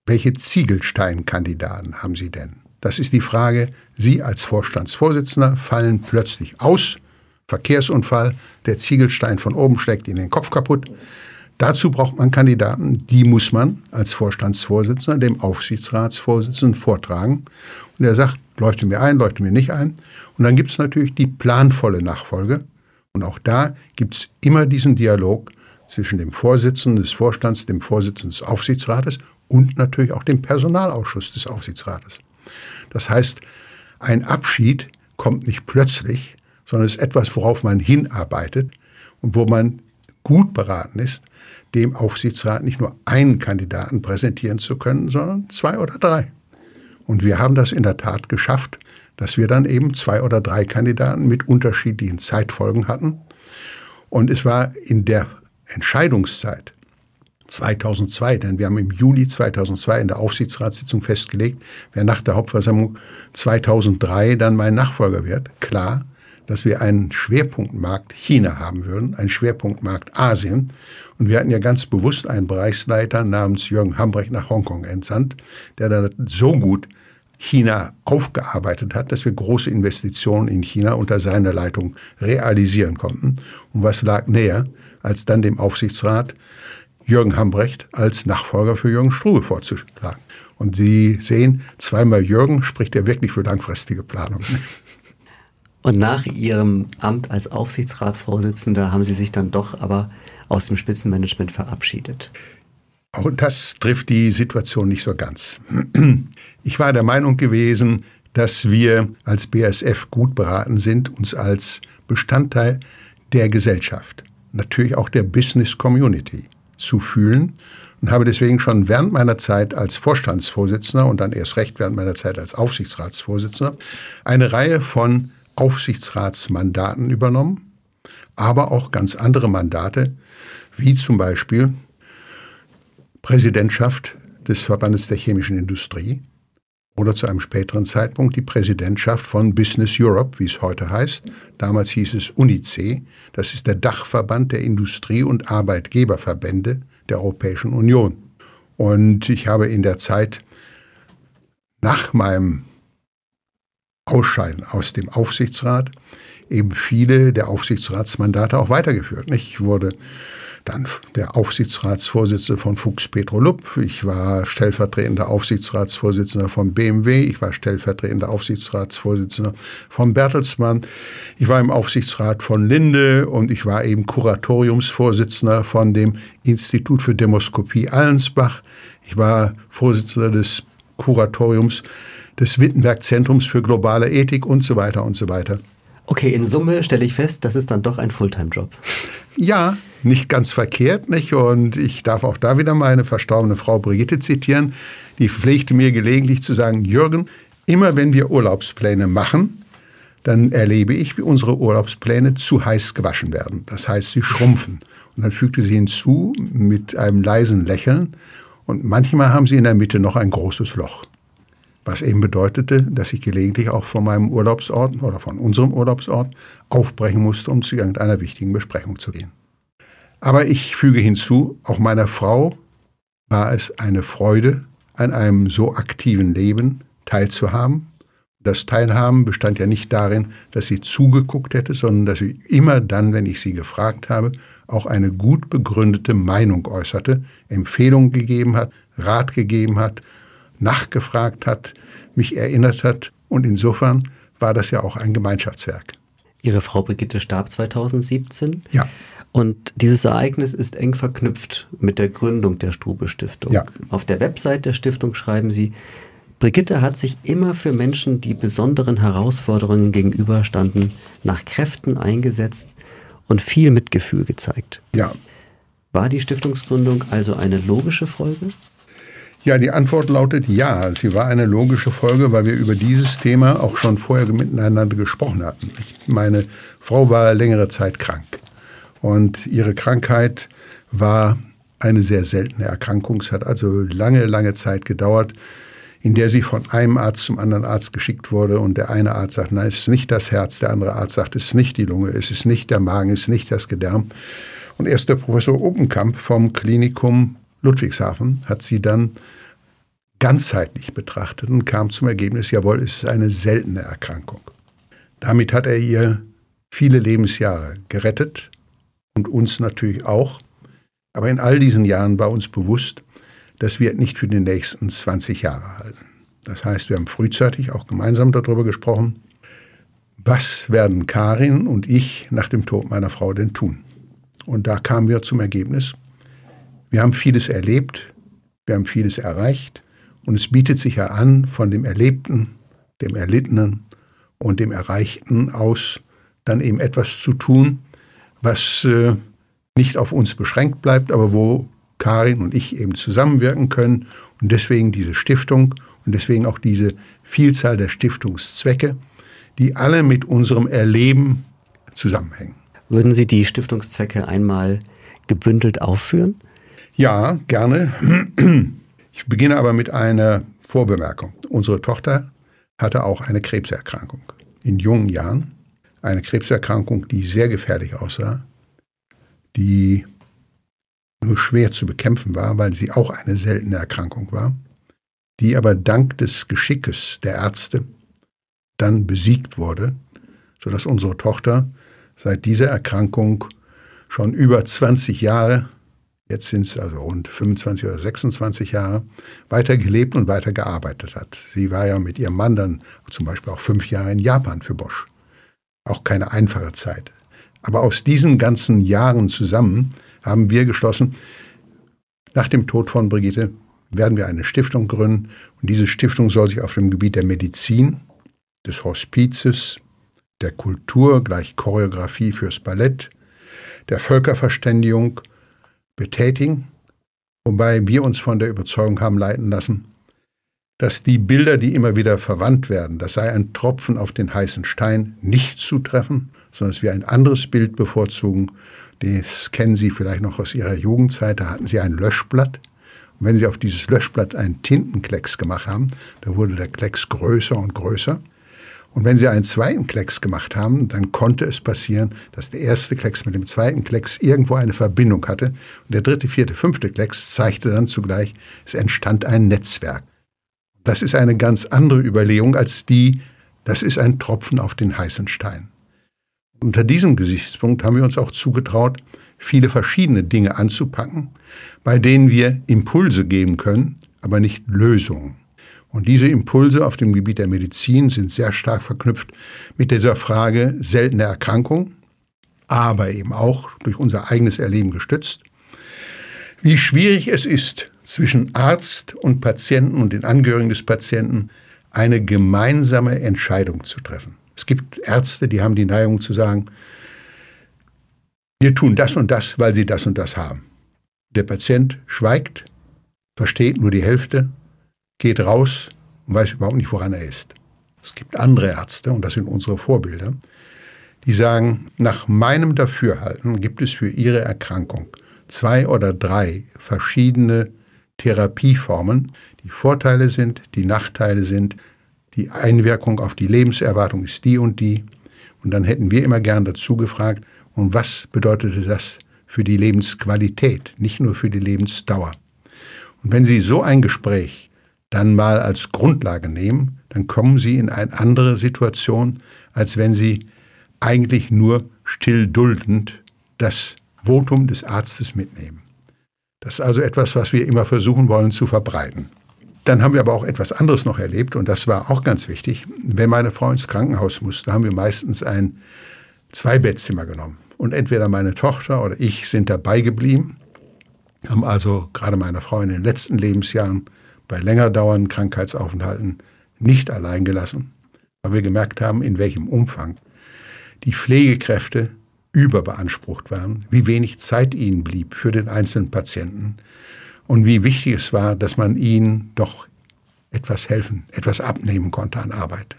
welche Ziegelsteinkandidaten haben Sie denn? Das ist die Frage, Sie als Vorstandsvorsitzender fallen plötzlich aus, Verkehrsunfall, der Ziegelstein von oben schlägt Ihnen den Kopf kaputt. Dazu braucht man Kandidaten, die muss man als Vorstandsvorsitzender dem Aufsichtsratsvorsitzenden vortragen. Und er sagt, leuchte mir ein, leuchte mir nicht ein. Und dann gibt es natürlich die planvolle Nachfolge. Und auch da gibt es immer diesen Dialog zwischen dem Vorsitzenden des Vorstands, dem Vorsitzenden des Aufsichtsrates und natürlich auch dem Personalausschuss des Aufsichtsrates. Das heißt, ein Abschied kommt nicht plötzlich, sondern es ist etwas, worauf man hinarbeitet und wo man gut beraten ist, dem Aufsichtsrat nicht nur einen Kandidaten präsentieren zu können, sondern zwei oder drei. Und wir haben das in der Tat geschafft, dass wir dann eben zwei oder drei Kandidaten mit unterschiedlichen Zeitfolgen hatten. Und es war in der Entscheidungszeit 2002, denn wir haben im Juli 2002 in der Aufsichtsratssitzung festgelegt, wer nach der Hauptversammlung 2003 dann mein Nachfolger wird. Klar, dass wir einen Schwerpunktmarkt China haben würden, einen Schwerpunktmarkt Asien. Und wir hatten ja ganz bewusst einen Bereichsleiter namens Jürgen Hambrecht nach Hongkong entsandt, der dann so gut China aufgearbeitet hat, dass wir große Investitionen in China unter seiner Leitung realisieren konnten. Und was lag näher, als dann dem Aufsichtsrat Jürgen Hambrecht als Nachfolger für Jürgen Strube vorzuschlagen. Und Sie sehen, zweimal Jürgen spricht ja wirklich für langfristige Planung. Und nach Ihrem Amt als Aufsichtsratsvorsitzender haben Sie sich dann doch aber aus dem Spitzenmanagement verabschiedet. Auch das trifft die Situation nicht so ganz. Ich war der Meinung gewesen, dass wir als BASF gut beraten sind, uns als Bestandteil der Gesellschaft, natürlich auch der Business Community zu fühlen und habe deswegen schon während meiner Zeit als Vorstandsvorsitzender und dann erst recht während meiner Zeit als Aufsichtsratsvorsitzender eine Reihe von Aufsichtsratsmandaten übernommen, aber auch ganz andere Mandate, wie zum Beispiel Präsidentschaft des Verbandes der chemischen Industrie oder zu einem späteren Zeitpunkt die Präsidentschaft von Business Europe, wie es heute heißt. Damals hieß es UNICE. Das ist der Dachverband der Industrie- und Arbeitgeberverbände der Europäischen Union. Und ich habe in der Zeit nach meinem Ausscheiden aus dem Aufsichtsrat eben viele der Aufsichtsratsmandate auch weitergeführt. Ich wurde dann der Aufsichtsratsvorsitzende von Fuchs Petrolub. Ich war stellvertretender Aufsichtsratsvorsitzender von BMW. Ich war stellvertretender Aufsichtsratsvorsitzender von Bertelsmann. Ich war im Aufsichtsrat von Linde und ich war eben Kuratoriumsvorsitzender von dem Institut für Demoskopie Allensbach. Ich war Vorsitzender des Kuratoriums des Wittenberg Zentrums für globale Ethik und so weiter und so weiter. Okay, in Summe stelle ich fest, das ist dann doch ein Fulltime-Job. Ja, nicht ganz verkehrt, nicht? Und ich darf auch da wieder meine verstorbene Frau Brigitte zitieren. Die pflegte mir gelegentlich zu sagen, Jürgen, immer wenn wir Urlaubspläne machen, dann erlebe ich, wie unsere Urlaubspläne zu heiß gewaschen werden. Das heißt, sie schrumpfen. Und dann fügte sie hinzu mit einem leisen Lächeln. Und manchmal haben sie in der Mitte noch ein großes Loch was eben bedeutete, dass ich gelegentlich auch von meinem Urlaubsort oder von unserem Urlaubsort aufbrechen musste, um zu irgendeiner wichtigen Besprechung zu gehen. Aber ich füge hinzu, auch meiner Frau war es eine Freude, an einem so aktiven Leben teilzuhaben. Das Teilhaben bestand ja nicht darin, dass sie zugeguckt hätte, sondern dass sie immer dann, wenn ich sie gefragt habe, auch eine gut begründete Meinung äußerte, Empfehlungen gegeben hat, Rat gegeben hat nachgefragt hat, mich erinnert hat. Und insofern war das ja auch ein Gemeinschaftswerk. Ihre Frau Brigitte starb 2017. Ja. Und dieses Ereignis ist eng verknüpft mit der Gründung der Strube Stiftung. Ja. Auf der Website der Stiftung schreiben Sie, Brigitte hat sich immer für Menschen, die besonderen Herausforderungen gegenüberstanden, nach Kräften eingesetzt und viel Mitgefühl gezeigt. Ja. War die Stiftungsgründung also eine logische Folge? Ja, die Antwort lautet ja. Sie war eine logische Folge, weil wir über dieses Thema auch schon vorher miteinander gesprochen hatten. Meine Frau war längere Zeit krank und ihre Krankheit war eine sehr seltene Erkrankung. Es hat also lange, lange Zeit gedauert, in der sie von einem Arzt zum anderen Arzt geschickt wurde und der eine Arzt sagt, nein, es ist nicht das Herz, der andere Arzt sagt, es ist nicht die Lunge, es ist nicht der Magen, es ist nicht das Gedärm. Und erst der Professor Oppenkamp vom Klinikum Ludwigshafen hat sie dann ganzheitlich betrachtet und kam zum Ergebnis, jawohl, es ist eine seltene Erkrankung. Damit hat er ihr viele Lebensjahre gerettet und uns natürlich auch. Aber in all diesen Jahren war uns bewusst, das wird nicht für die nächsten 20 Jahre halten. Das heißt, wir haben frühzeitig auch gemeinsam darüber gesprochen, was werden Karin und ich nach dem Tod meiner Frau denn tun? Und da kamen wir zum Ergebnis, wir haben vieles erlebt, wir haben vieles erreicht und es bietet sich ja an, von dem Erlebten, dem Erlittenen und dem Erreichten aus dann eben etwas zu tun, was äh, nicht auf uns beschränkt bleibt, aber wo Karin und ich eben zusammenwirken können und deswegen diese Stiftung und deswegen auch diese Vielzahl der Stiftungszwecke, die alle mit unserem Erleben zusammenhängen. Würden Sie die Stiftungszwecke einmal gebündelt aufführen? Ja, gerne. Ich beginne aber mit einer Vorbemerkung. Unsere Tochter hatte auch eine Krebserkrankung in jungen Jahren. Eine Krebserkrankung, die sehr gefährlich aussah, die nur schwer zu bekämpfen war, weil sie auch eine seltene Erkrankung war, die aber dank des Geschickes der Ärzte dann besiegt wurde, sodass unsere Tochter seit dieser Erkrankung schon über 20 Jahre, jetzt sind es also rund 25 oder 26 Jahre, weiter gelebt und weiter gearbeitet hat. Sie war ja mit ihrem Mann dann zum Beispiel auch fünf Jahre in Japan für Bosch. Auch keine einfache Zeit. Aber aus diesen ganzen Jahren zusammen haben wir geschlossen, nach dem Tod von Brigitte werden wir eine Stiftung gründen. Und diese Stiftung soll sich auf dem Gebiet der Medizin, des Hospizes, der Kultur gleich Choreografie fürs Ballett, der Völkerverständigung betätigen, wobei wir uns von der Überzeugung haben leiten lassen, dass die Bilder, die immer wieder verwandt werden, das sei ein Tropfen auf den heißen Stein, nicht zutreffen, sondern dass wir ein anderes Bild bevorzugen. Das kennen Sie vielleicht noch aus Ihrer Jugendzeit. Da hatten Sie ein Löschblatt. Und wenn Sie auf dieses Löschblatt einen Tintenklecks gemacht haben, da wurde der Klecks größer und größer. Und wenn Sie einen zweiten Klecks gemacht haben, dann konnte es passieren, dass der erste Klecks mit dem zweiten Klecks irgendwo eine Verbindung hatte. Und der dritte, vierte, fünfte Klecks zeigte dann zugleich, es entstand ein Netzwerk. Das ist eine ganz andere Überlegung als die, das ist ein Tropfen auf den heißen Stein. Unter diesem Gesichtspunkt haben wir uns auch zugetraut, viele verschiedene Dinge anzupacken, bei denen wir Impulse geben können, aber nicht Lösungen. Und diese Impulse auf dem Gebiet der Medizin sind sehr stark verknüpft mit dieser Frage seltene Erkrankung, aber eben auch durch unser eigenes Erleben gestützt, wie schwierig es ist, zwischen Arzt und Patienten und den Angehörigen des Patienten eine gemeinsame Entscheidung zu treffen. Es gibt Ärzte, die haben die Neigung zu sagen, wir tun das und das, weil sie das und das haben. Der Patient schweigt, versteht nur die Hälfte, geht raus und weiß überhaupt nicht, woran er ist. Es gibt andere Ärzte, und das sind unsere Vorbilder, die sagen, nach meinem Dafürhalten gibt es für ihre Erkrankung zwei oder drei verschiedene Therapieformen, die Vorteile sind, die Nachteile sind, die Einwirkung auf die Lebenserwartung ist die und die. Und dann hätten wir immer gern dazu gefragt, und was bedeutete das für die Lebensqualität, nicht nur für die Lebensdauer. Und wenn Sie so ein Gespräch dann mal als Grundlage nehmen, dann kommen Sie in eine andere Situation, als wenn Sie eigentlich nur still duldend das Votum des Arztes mitnehmen. Das ist also etwas, was wir immer versuchen wollen zu verbreiten. Dann haben wir aber auch etwas anderes noch erlebt und das war auch ganz wichtig. Wenn meine Frau ins Krankenhaus musste, haben wir meistens ein Zwei-Bettzimmer genommen. Und entweder meine Tochter oder ich sind dabei geblieben, haben also gerade meine Frau in den letzten Lebensjahren bei länger dauernden Krankheitsaufenthalten nicht allein gelassen, weil wir gemerkt haben, in welchem Umfang die Pflegekräfte überbeansprucht waren, wie wenig Zeit ihnen blieb für den einzelnen Patienten und wie wichtig es war, dass man ihnen doch etwas helfen, etwas abnehmen konnte an Arbeit.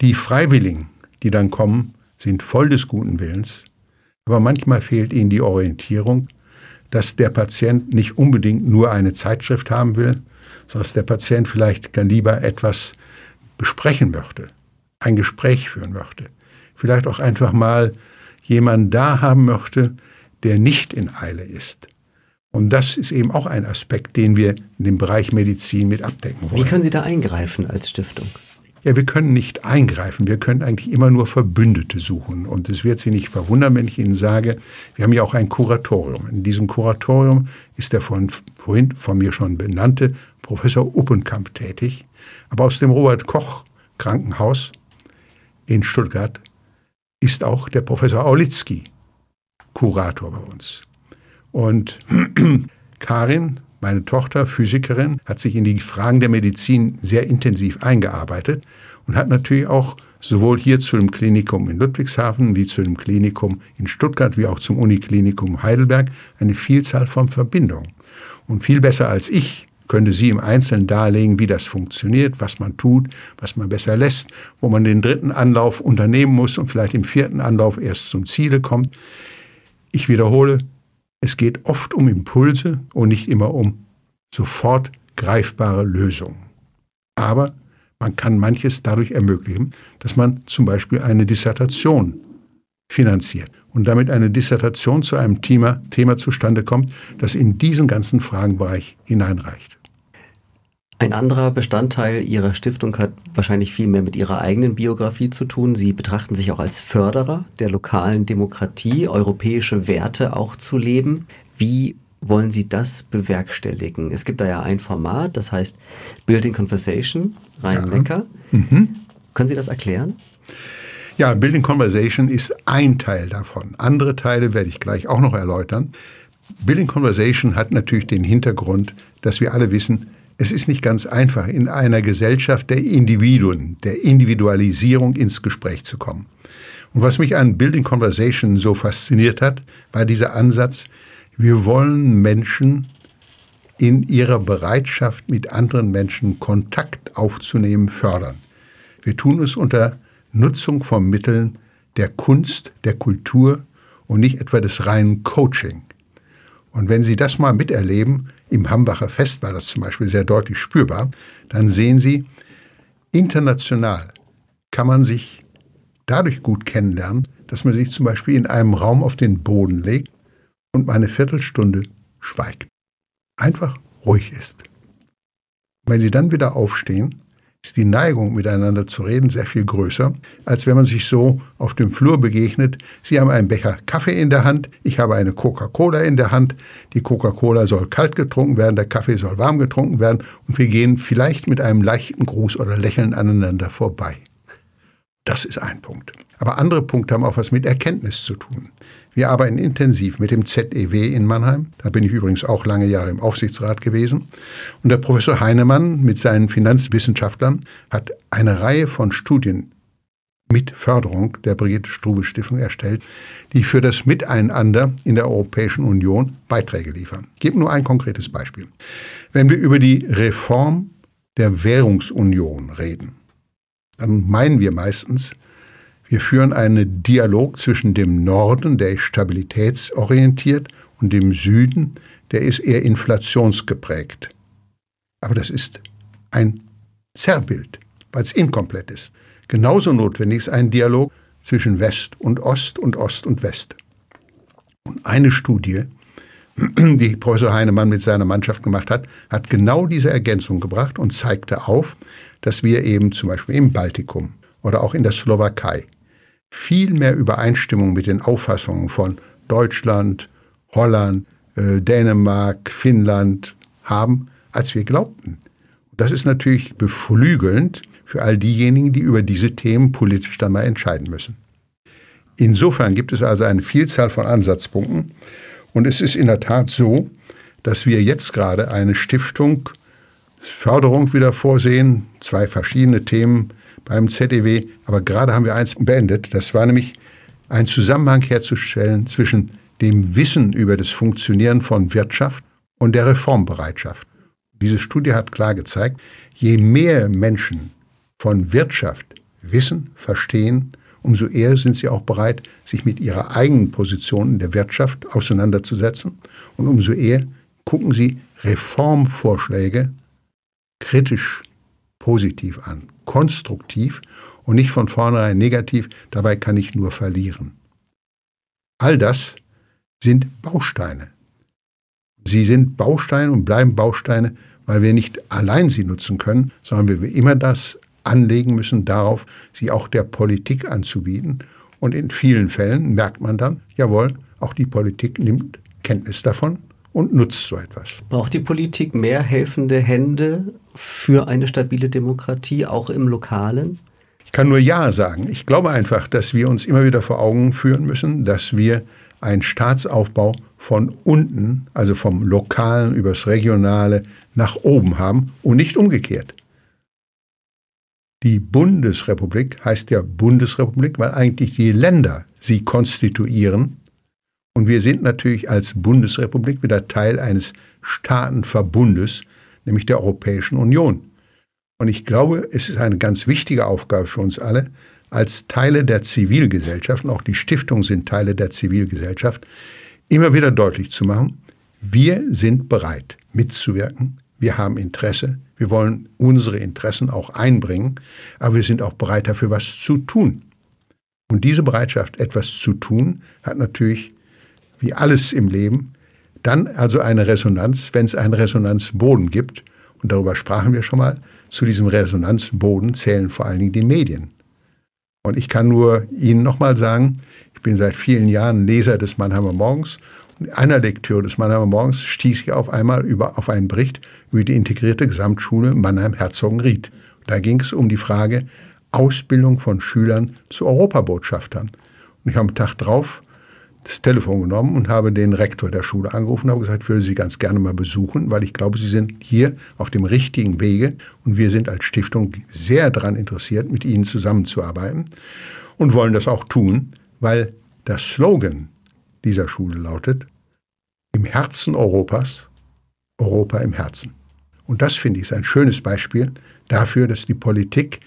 Die Freiwilligen, die dann kommen, sind voll des guten Willens, aber manchmal fehlt ihnen die Orientierung, dass der Patient nicht unbedingt nur eine Zeitschrift haben will, sondern dass der Patient vielleicht gar lieber etwas besprechen möchte, ein Gespräch führen möchte, vielleicht auch einfach mal jemanden da haben möchte, der nicht in Eile ist, und das ist eben auch ein Aspekt, den wir in dem Bereich Medizin mit abdecken wollen. Wie können Sie da eingreifen als Stiftung? Ja, wir können nicht eingreifen. Wir können eigentlich immer nur Verbündete suchen. Und es wird Sie nicht verwundern, wenn ich Ihnen sage, wir haben ja auch ein Kuratorium. In diesem Kuratorium ist der von, vorhin von mir schon benannte Professor Uppenkamp tätig. Aber aus dem Robert Koch Krankenhaus in Stuttgart ist auch der Professor Aulitzky Kurator bei uns. Und Karin meine Tochter, Physikerin, hat sich in die Fragen der Medizin sehr intensiv eingearbeitet und hat natürlich auch sowohl hier zu dem Klinikum in Ludwigshafen wie zu dem Klinikum in Stuttgart wie auch zum Uniklinikum Heidelberg eine Vielzahl von Verbindungen. Und viel besser als ich könnte sie im Einzelnen darlegen, wie das funktioniert, was man tut, was man besser lässt, wo man den dritten Anlauf unternehmen muss und vielleicht im vierten Anlauf erst zum Ziele kommt. Ich wiederhole, es geht oft um Impulse und nicht immer um sofort greifbare Lösungen. Aber man kann manches dadurch ermöglichen, dass man zum Beispiel eine Dissertation finanziert und damit eine Dissertation zu einem Thema, Thema zustande kommt, das in diesen ganzen Fragenbereich hineinreicht. Ein anderer Bestandteil Ihrer Stiftung hat wahrscheinlich viel mehr mit Ihrer eigenen Biografie zu tun. Sie betrachten sich auch als Förderer der lokalen Demokratie, europäische Werte auch zu leben. Wie wollen Sie das bewerkstelligen? Es gibt da ja ein Format, das heißt Building Conversation, Rhein-Neckar. Ja. Mhm. Können Sie das erklären? Ja, Building Conversation ist ein Teil davon. Andere Teile werde ich gleich auch noch erläutern. Building Conversation hat natürlich den Hintergrund, dass wir alle wissen, es ist nicht ganz einfach, in einer Gesellschaft der Individuen, der Individualisierung ins Gespräch zu kommen. Und was mich an Building Conversation so fasziniert hat, war dieser Ansatz, wir wollen Menschen in ihrer Bereitschaft, mit anderen Menschen Kontakt aufzunehmen, fördern. Wir tun es unter Nutzung von Mitteln der Kunst, der Kultur und nicht etwa des reinen Coaching. Und wenn Sie das mal miterleben, im Hambacher Fest war das zum Beispiel sehr deutlich spürbar, dann sehen Sie, international kann man sich dadurch gut kennenlernen, dass man sich zum Beispiel in einem Raum auf den Boden legt und mal eine Viertelstunde schweigt. Einfach ruhig ist. Wenn Sie dann wieder aufstehen ist die Neigung, miteinander zu reden, sehr viel größer, als wenn man sich so auf dem Flur begegnet. Sie haben einen Becher Kaffee in der Hand, ich habe eine Coca-Cola in der Hand. Die Coca-Cola soll kalt getrunken werden, der Kaffee soll warm getrunken werden und wir gehen vielleicht mit einem leichten Gruß oder Lächeln aneinander vorbei. Das ist ein Punkt. Aber andere Punkte haben auch was mit Erkenntnis zu tun. Wir arbeiten intensiv mit dem ZEW in Mannheim. Da bin ich übrigens auch lange Jahre im Aufsichtsrat gewesen. Und der Professor Heinemann mit seinen Finanzwissenschaftlern hat eine Reihe von Studien mit Förderung der Brigitte Strube Stiftung erstellt, die für das Miteinander in der Europäischen Union Beiträge liefern. Ich gebe nur ein konkretes Beispiel. Wenn wir über die Reform der Währungsunion reden, dann meinen wir meistens wir führen einen Dialog zwischen dem Norden, der ist stabilitätsorientiert, und dem Süden, der ist eher inflationsgeprägt. Aber das ist ein Zerrbild, weil es inkomplett ist. Genauso notwendig ist ein Dialog zwischen West und Ost und Ost und West. Und eine Studie, die Professor Heinemann mit seiner Mannschaft gemacht hat, hat genau diese Ergänzung gebracht und zeigte auf, dass wir eben zum Beispiel im Baltikum oder auch in der Slowakei viel mehr Übereinstimmung mit den Auffassungen von Deutschland, Holland, äh, Dänemark, Finnland haben, als wir glaubten. Das ist natürlich beflügelnd für all diejenigen, die über diese Themen politisch dann mal entscheiden müssen. Insofern gibt es also eine Vielzahl von Ansatzpunkten. Und es ist in der Tat so, dass wir jetzt gerade eine Stiftung Förderung wieder vorsehen, zwei verschiedene Themen beim ZEW. Aber gerade haben wir eins beendet. Das war nämlich einen Zusammenhang herzustellen zwischen dem Wissen über das Funktionieren von Wirtschaft und der Reformbereitschaft. Diese Studie hat klar gezeigt, je mehr Menschen von Wirtschaft wissen, verstehen, umso eher sind sie auch bereit, sich mit ihrer eigenen Position in der Wirtschaft auseinanderzusetzen und umso eher gucken sie Reformvorschläge kritisch positiv an konstruktiv und nicht von vornherein negativ, dabei kann ich nur verlieren. All das sind Bausteine. Sie sind Bausteine und bleiben Bausteine, weil wir nicht allein sie nutzen können, sondern wir immer das anlegen müssen, darauf, sie auch der Politik anzubieten. Und in vielen Fällen merkt man dann, jawohl, auch die Politik nimmt Kenntnis davon und nutzt so etwas. Braucht die Politik mehr helfende Hände für eine stabile Demokratie, auch im Lokalen? Ich kann nur Ja sagen. Ich glaube einfach, dass wir uns immer wieder vor Augen führen müssen, dass wir einen Staatsaufbau von unten, also vom Lokalen übers Regionale nach oben haben und nicht umgekehrt. Die Bundesrepublik heißt ja Bundesrepublik, weil eigentlich die Länder sie konstituieren. Und wir sind natürlich als Bundesrepublik wieder Teil eines Staatenverbundes, nämlich der Europäischen Union. Und ich glaube, es ist eine ganz wichtige Aufgabe für uns alle, als Teile der Zivilgesellschaft, und auch die Stiftungen sind Teile der Zivilgesellschaft, immer wieder deutlich zu machen, wir sind bereit mitzuwirken, wir haben Interesse, wir wollen unsere Interessen auch einbringen, aber wir sind auch bereit dafür, was zu tun. Und diese Bereitschaft, etwas zu tun, hat natürlich, wie alles im Leben, dann also eine Resonanz, wenn es einen Resonanzboden gibt. Und darüber sprachen wir schon mal. Zu diesem Resonanzboden zählen vor allen Dingen die Medien. Und ich kann nur Ihnen nochmal sagen, ich bin seit vielen Jahren Leser des Mannheimer Morgens. Und in einer Lektüre des Mannheimer Morgens stieß ich auf einmal über, auf einen Bericht über die integrierte Gesamtschule Mannheim-Herzogenried. Da ging es um die Frage Ausbildung von Schülern zu Europabotschaftern. Und ich habe am Tag drauf das Telefon genommen und habe den Rektor der Schule angerufen und habe gesagt, ich würde Sie ganz gerne mal besuchen, weil ich glaube, Sie sind hier auf dem richtigen Wege und wir sind als Stiftung sehr daran interessiert, mit Ihnen zusammenzuarbeiten und wollen das auch tun, weil der Slogan dieser Schule lautet, im Herzen Europas, Europa im Herzen. Und das finde ich ist ein schönes Beispiel dafür, dass die Politik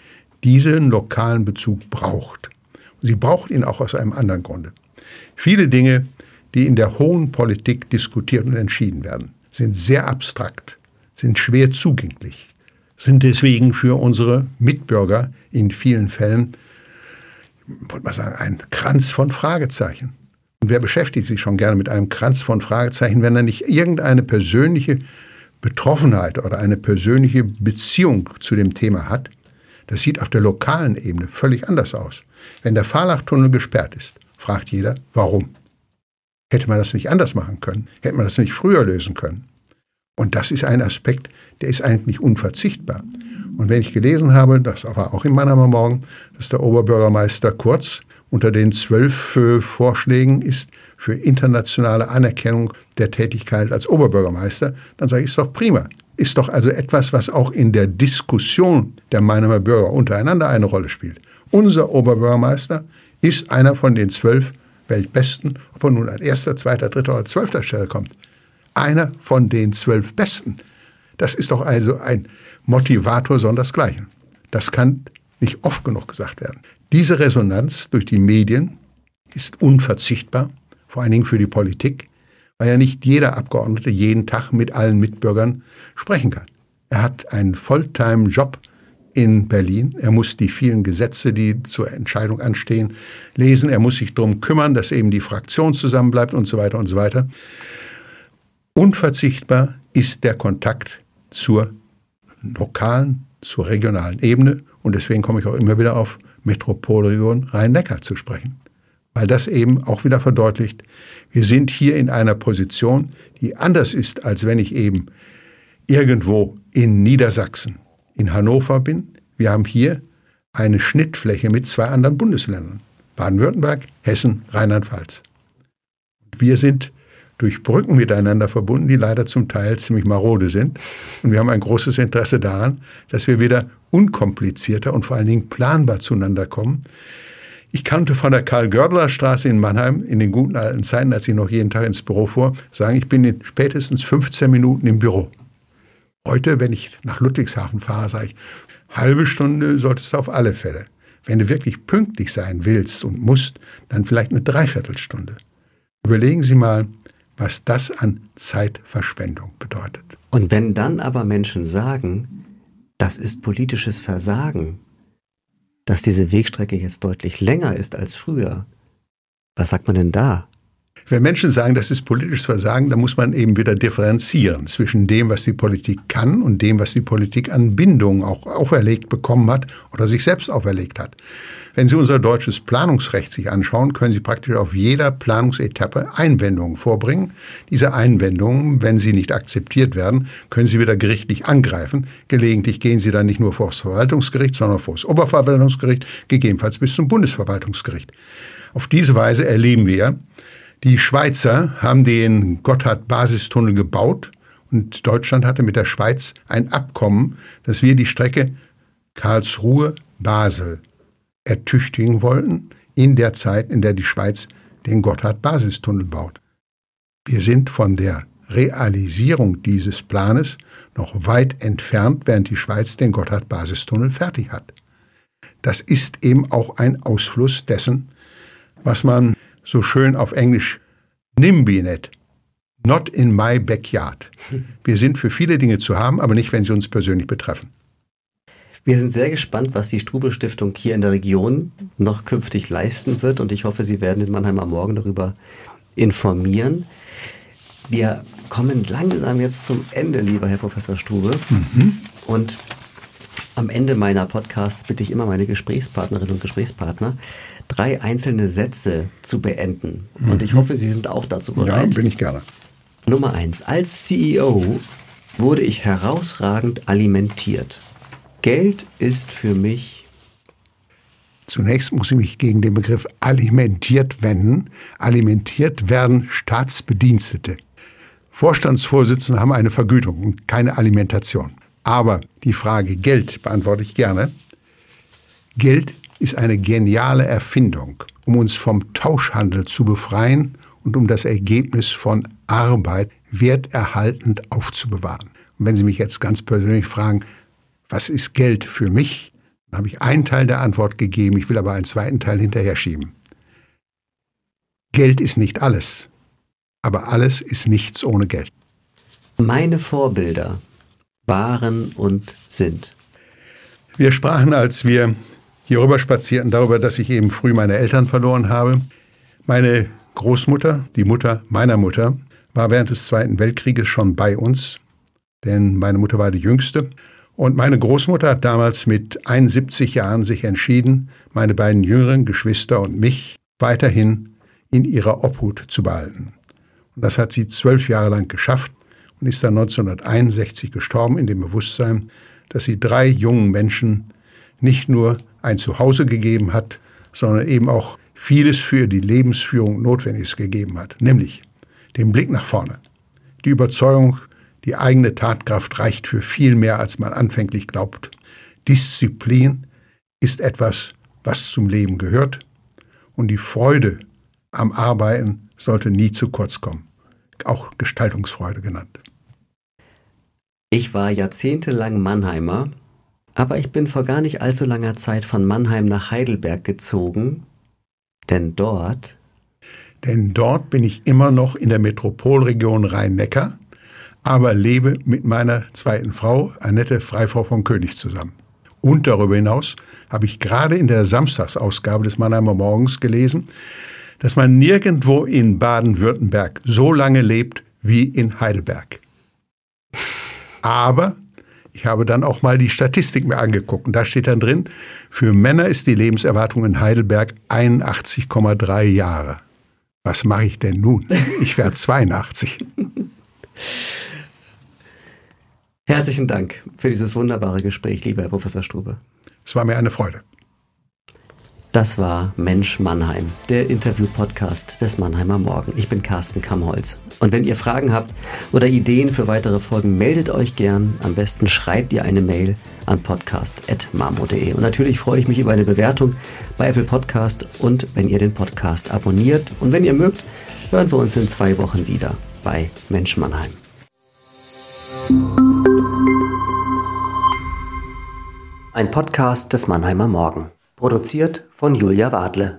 diesen lokalen Bezug braucht. Sie braucht ihn auch aus einem anderen Grunde. Viele Dinge, die in der hohen Politik diskutiert und entschieden werden, sind sehr abstrakt, sind schwer zugänglich, sind deswegen für unsere Mitbürger in vielen Fällen, würde man sagen, ein Kranz von Fragezeichen. Und wer beschäftigt sich schon gerne mit einem Kranz von Fragezeichen, wenn er nicht irgendeine persönliche Betroffenheit oder eine persönliche Beziehung zu dem Thema hat? Das sieht auf der lokalen Ebene völlig anders aus. Wenn der Fahrlachtunnel gesperrt ist, fragt jeder, warum? Hätte man das nicht anders machen können? Hätte man das nicht früher lösen können? Und das ist ein Aspekt, der ist eigentlich unverzichtbar. Und wenn ich gelesen habe, das war auch in Mannheimer Morgen, dass der Oberbürgermeister Kurz unter den zwölf äh, Vorschlägen ist für internationale Anerkennung der Tätigkeit als Oberbürgermeister, dann sage ich, ist doch prima. Ist doch also etwas, was auch in der Diskussion der Mannheimer Bürger untereinander eine Rolle spielt. Unser Oberbürgermeister ist einer von den zwölf Weltbesten, ob er nun an erster, zweiter, dritter oder zwölfter Stelle kommt. Einer von den zwölf Besten. Das ist doch also ein Motivator sondersgleichen. Das kann nicht oft genug gesagt werden. Diese Resonanz durch die Medien ist unverzichtbar, vor allen Dingen für die Politik, weil ja nicht jeder Abgeordnete jeden Tag mit allen Mitbürgern sprechen kann. Er hat einen Volltime-Job in Berlin. Er muss die vielen Gesetze, die zur Entscheidung anstehen, lesen. Er muss sich darum kümmern, dass eben die Fraktion zusammenbleibt und so weiter und so weiter. Unverzichtbar ist der Kontakt zur lokalen, zur regionalen Ebene. Und deswegen komme ich auch immer wieder auf Metropolregion Rhein-Neckar zu sprechen. Weil das eben auch wieder verdeutlicht, wir sind hier in einer Position, die anders ist, als wenn ich eben irgendwo in Niedersachsen in Hannover bin. Wir haben hier eine Schnittfläche mit zwei anderen Bundesländern. Baden-Württemberg, Hessen, Rheinland-Pfalz. Wir sind durch Brücken miteinander verbunden, die leider zum Teil ziemlich marode sind. Und wir haben ein großes Interesse daran, dass wir wieder unkomplizierter und vor allen Dingen planbar zueinander kommen. Ich kannte von der Karl-Gördler-Straße in Mannheim in den guten alten Zeiten, als ich noch jeden Tag ins Büro fuhr, sagen, ich bin in spätestens 15 Minuten im Büro. Heute, wenn ich nach Ludwigshafen fahre, sage ich, halbe Stunde solltest du auf alle Fälle. Wenn du wirklich pünktlich sein willst und musst, dann vielleicht eine Dreiviertelstunde. Überlegen Sie mal, was das an Zeitverschwendung bedeutet. Und wenn dann aber Menschen sagen, das ist politisches Versagen, dass diese Wegstrecke jetzt deutlich länger ist als früher, was sagt man denn da? Wenn Menschen sagen, das ist politisches Versagen, dann muss man eben wieder differenzieren zwischen dem, was die Politik kann und dem, was die Politik an Bindungen auch auferlegt bekommen hat oder sich selbst auferlegt hat. Wenn Sie unser deutsches Planungsrecht sich anschauen, können Sie praktisch auf jeder Planungsetappe Einwendungen vorbringen. Diese Einwendungen, wenn sie nicht akzeptiert werden, können Sie wieder gerichtlich angreifen. Gelegentlich gehen Sie dann nicht nur vor das Verwaltungsgericht, sondern vor das Oberverwaltungsgericht, gegebenenfalls bis zum Bundesverwaltungsgericht. Auf diese Weise erleben wir, die Schweizer haben den Gotthard-Basistunnel gebaut und Deutschland hatte mit der Schweiz ein Abkommen, dass wir die Strecke Karlsruhe-Basel ertüchtigen wollten in der Zeit, in der die Schweiz den Gotthard-Basistunnel baut. Wir sind von der Realisierung dieses Planes noch weit entfernt, während die Schweiz den Gotthard-Basistunnel fertig hat. Das ist eben auch ein Ausfluss dessen, was man so schön auf Englisch NIMBY nennt. Not in my backyard. Wir sind für viele Dinge zu haben, aber nicht, wenn sie uns persönlich betreffen. Wir sind sehr gespannt, was die Strubel Stiftung hier in der Region noch künftig leisten wird und ich hoffe, Sie werden in Mannheim am Morgen darüber informieren. Wir kommen langsam jetzt zum Ende, lieber Herr Professor Strube. Mhm. Und am Ende meiner Podcasts bitte ich immer meine Gesprächspartnerinnen und Gesprächspartner, drei einzelne Sätze zu beenden. Mhm. Und ich mhm. hoffe, Sie sind auch dazu bereit. Ja, bin ich gerne. Nummer eins. Als CEO wurde ich herausragend alimentiert. Geld ist für mich Zunächst muss ich mich gegen den Begriff alimentiert wenden. Alimentiert werden Staatsbedienstete. Vorstandsvorsitzende haben eine Vergütung und keine Alimentation. Aber die Frage Geld beantworte ich gerne. Geld ist eine geniale Erfindung, um uns vom Tauschhandel zu befreien und um das Ergebnis von Arbeit werterhaltend aufzubewahren. Und wenn Sie mich jetzt ganz persönlich fragen, was ist Geld für mich, dann habe ich einen Teil der Antwort gegeben, ich will aber einen zweiten Teil hinterher schieben. Geld ist nicht alles, aber alles ist nichts ohne Geld. Meine Vorbilder waren und sind. Wir sprachen, als wir hier rüber spazierten, darüber, dass ich eben früh meine Eltern verloren habe. Meine Großmutter, die Mutter meiner Mutter, war während des Zweiten Weltkrieges schon bei uns, denn meine Mutter war die jüngste. Und meine Großmutter hat damals mit 71 Jahren sich entschieden, meine beiden jüngeren Geschwister und mich weiterhin in ihrer Obhut zu behalten. Und das hat sie zwölf Jahre lang geschafft und ist dann 1961 gestorben in dem Bewusstsein, dass sie drei jungen Menschen nicht nur ein Zuhause gegeben hat, sondern eben auch vieles für die Lebensführung Notwendiges gegeben hat, nämlich den Blick nach vorne, die Überzeugung, die eigene Tatkraft reicht für viel mehr, als man anfänglich glaubt. Disziplin ist etwas, was zum Leben gehört und die Freude am Arbeiten sollte nie zu kurz kommen, auch Gestaltungsfreude genannt. Ich war jahrzehntelang Mannheimer aber ich bin vor gar nicht allzu langer Zeit von Mannheim nach Heidelberg gezogen, denn dort. Denn dort bin ich immer noch in der Metropolregion Rhein-Neckar, aber lebe mit meiner zweiten Frau, Annette Freifrau von König, zusammen. Und darüber hinaus habe ich gerade in der Samstagsausgabe des Mannheimer Morgens gelesen, dass man nirgendwo in Baden-Württemberg so lange lebt wie in Heidelberg. Aber ich habe dann auch mal die Statistik mir angeguckt und da steht dann drin, für Männer ist die Lebenserwartung in Heidelberg 81,3 Jahre. Was mache ich denn nun? Ich werde 82. Herzlichen Dank für dieses wunderbare Gespräch, lieber Herr Professor Strube. Es war mir eine Freude. Das war Mensch Mannheim, der Interview-Podcast des Mannheimer Morgen. Ich bin Carsten Kammholz. Und wenn ihr Fragen habt oder Ideen für weitere Folgen, meldet euch gern. Am besten schreibt ihr eine Mail an podcast.marmo.de. Und natürlich freue ich mich über eine Bewertung bei Apple Podcast und wenn ihr den Podcast abonniert. Und wenn ihr mögt, hören wir uns in zwei Wochen wieder bei Mensch Mannheim. Ein Podcast des Mannheimer Morgen. Produziert von Julia Wadle.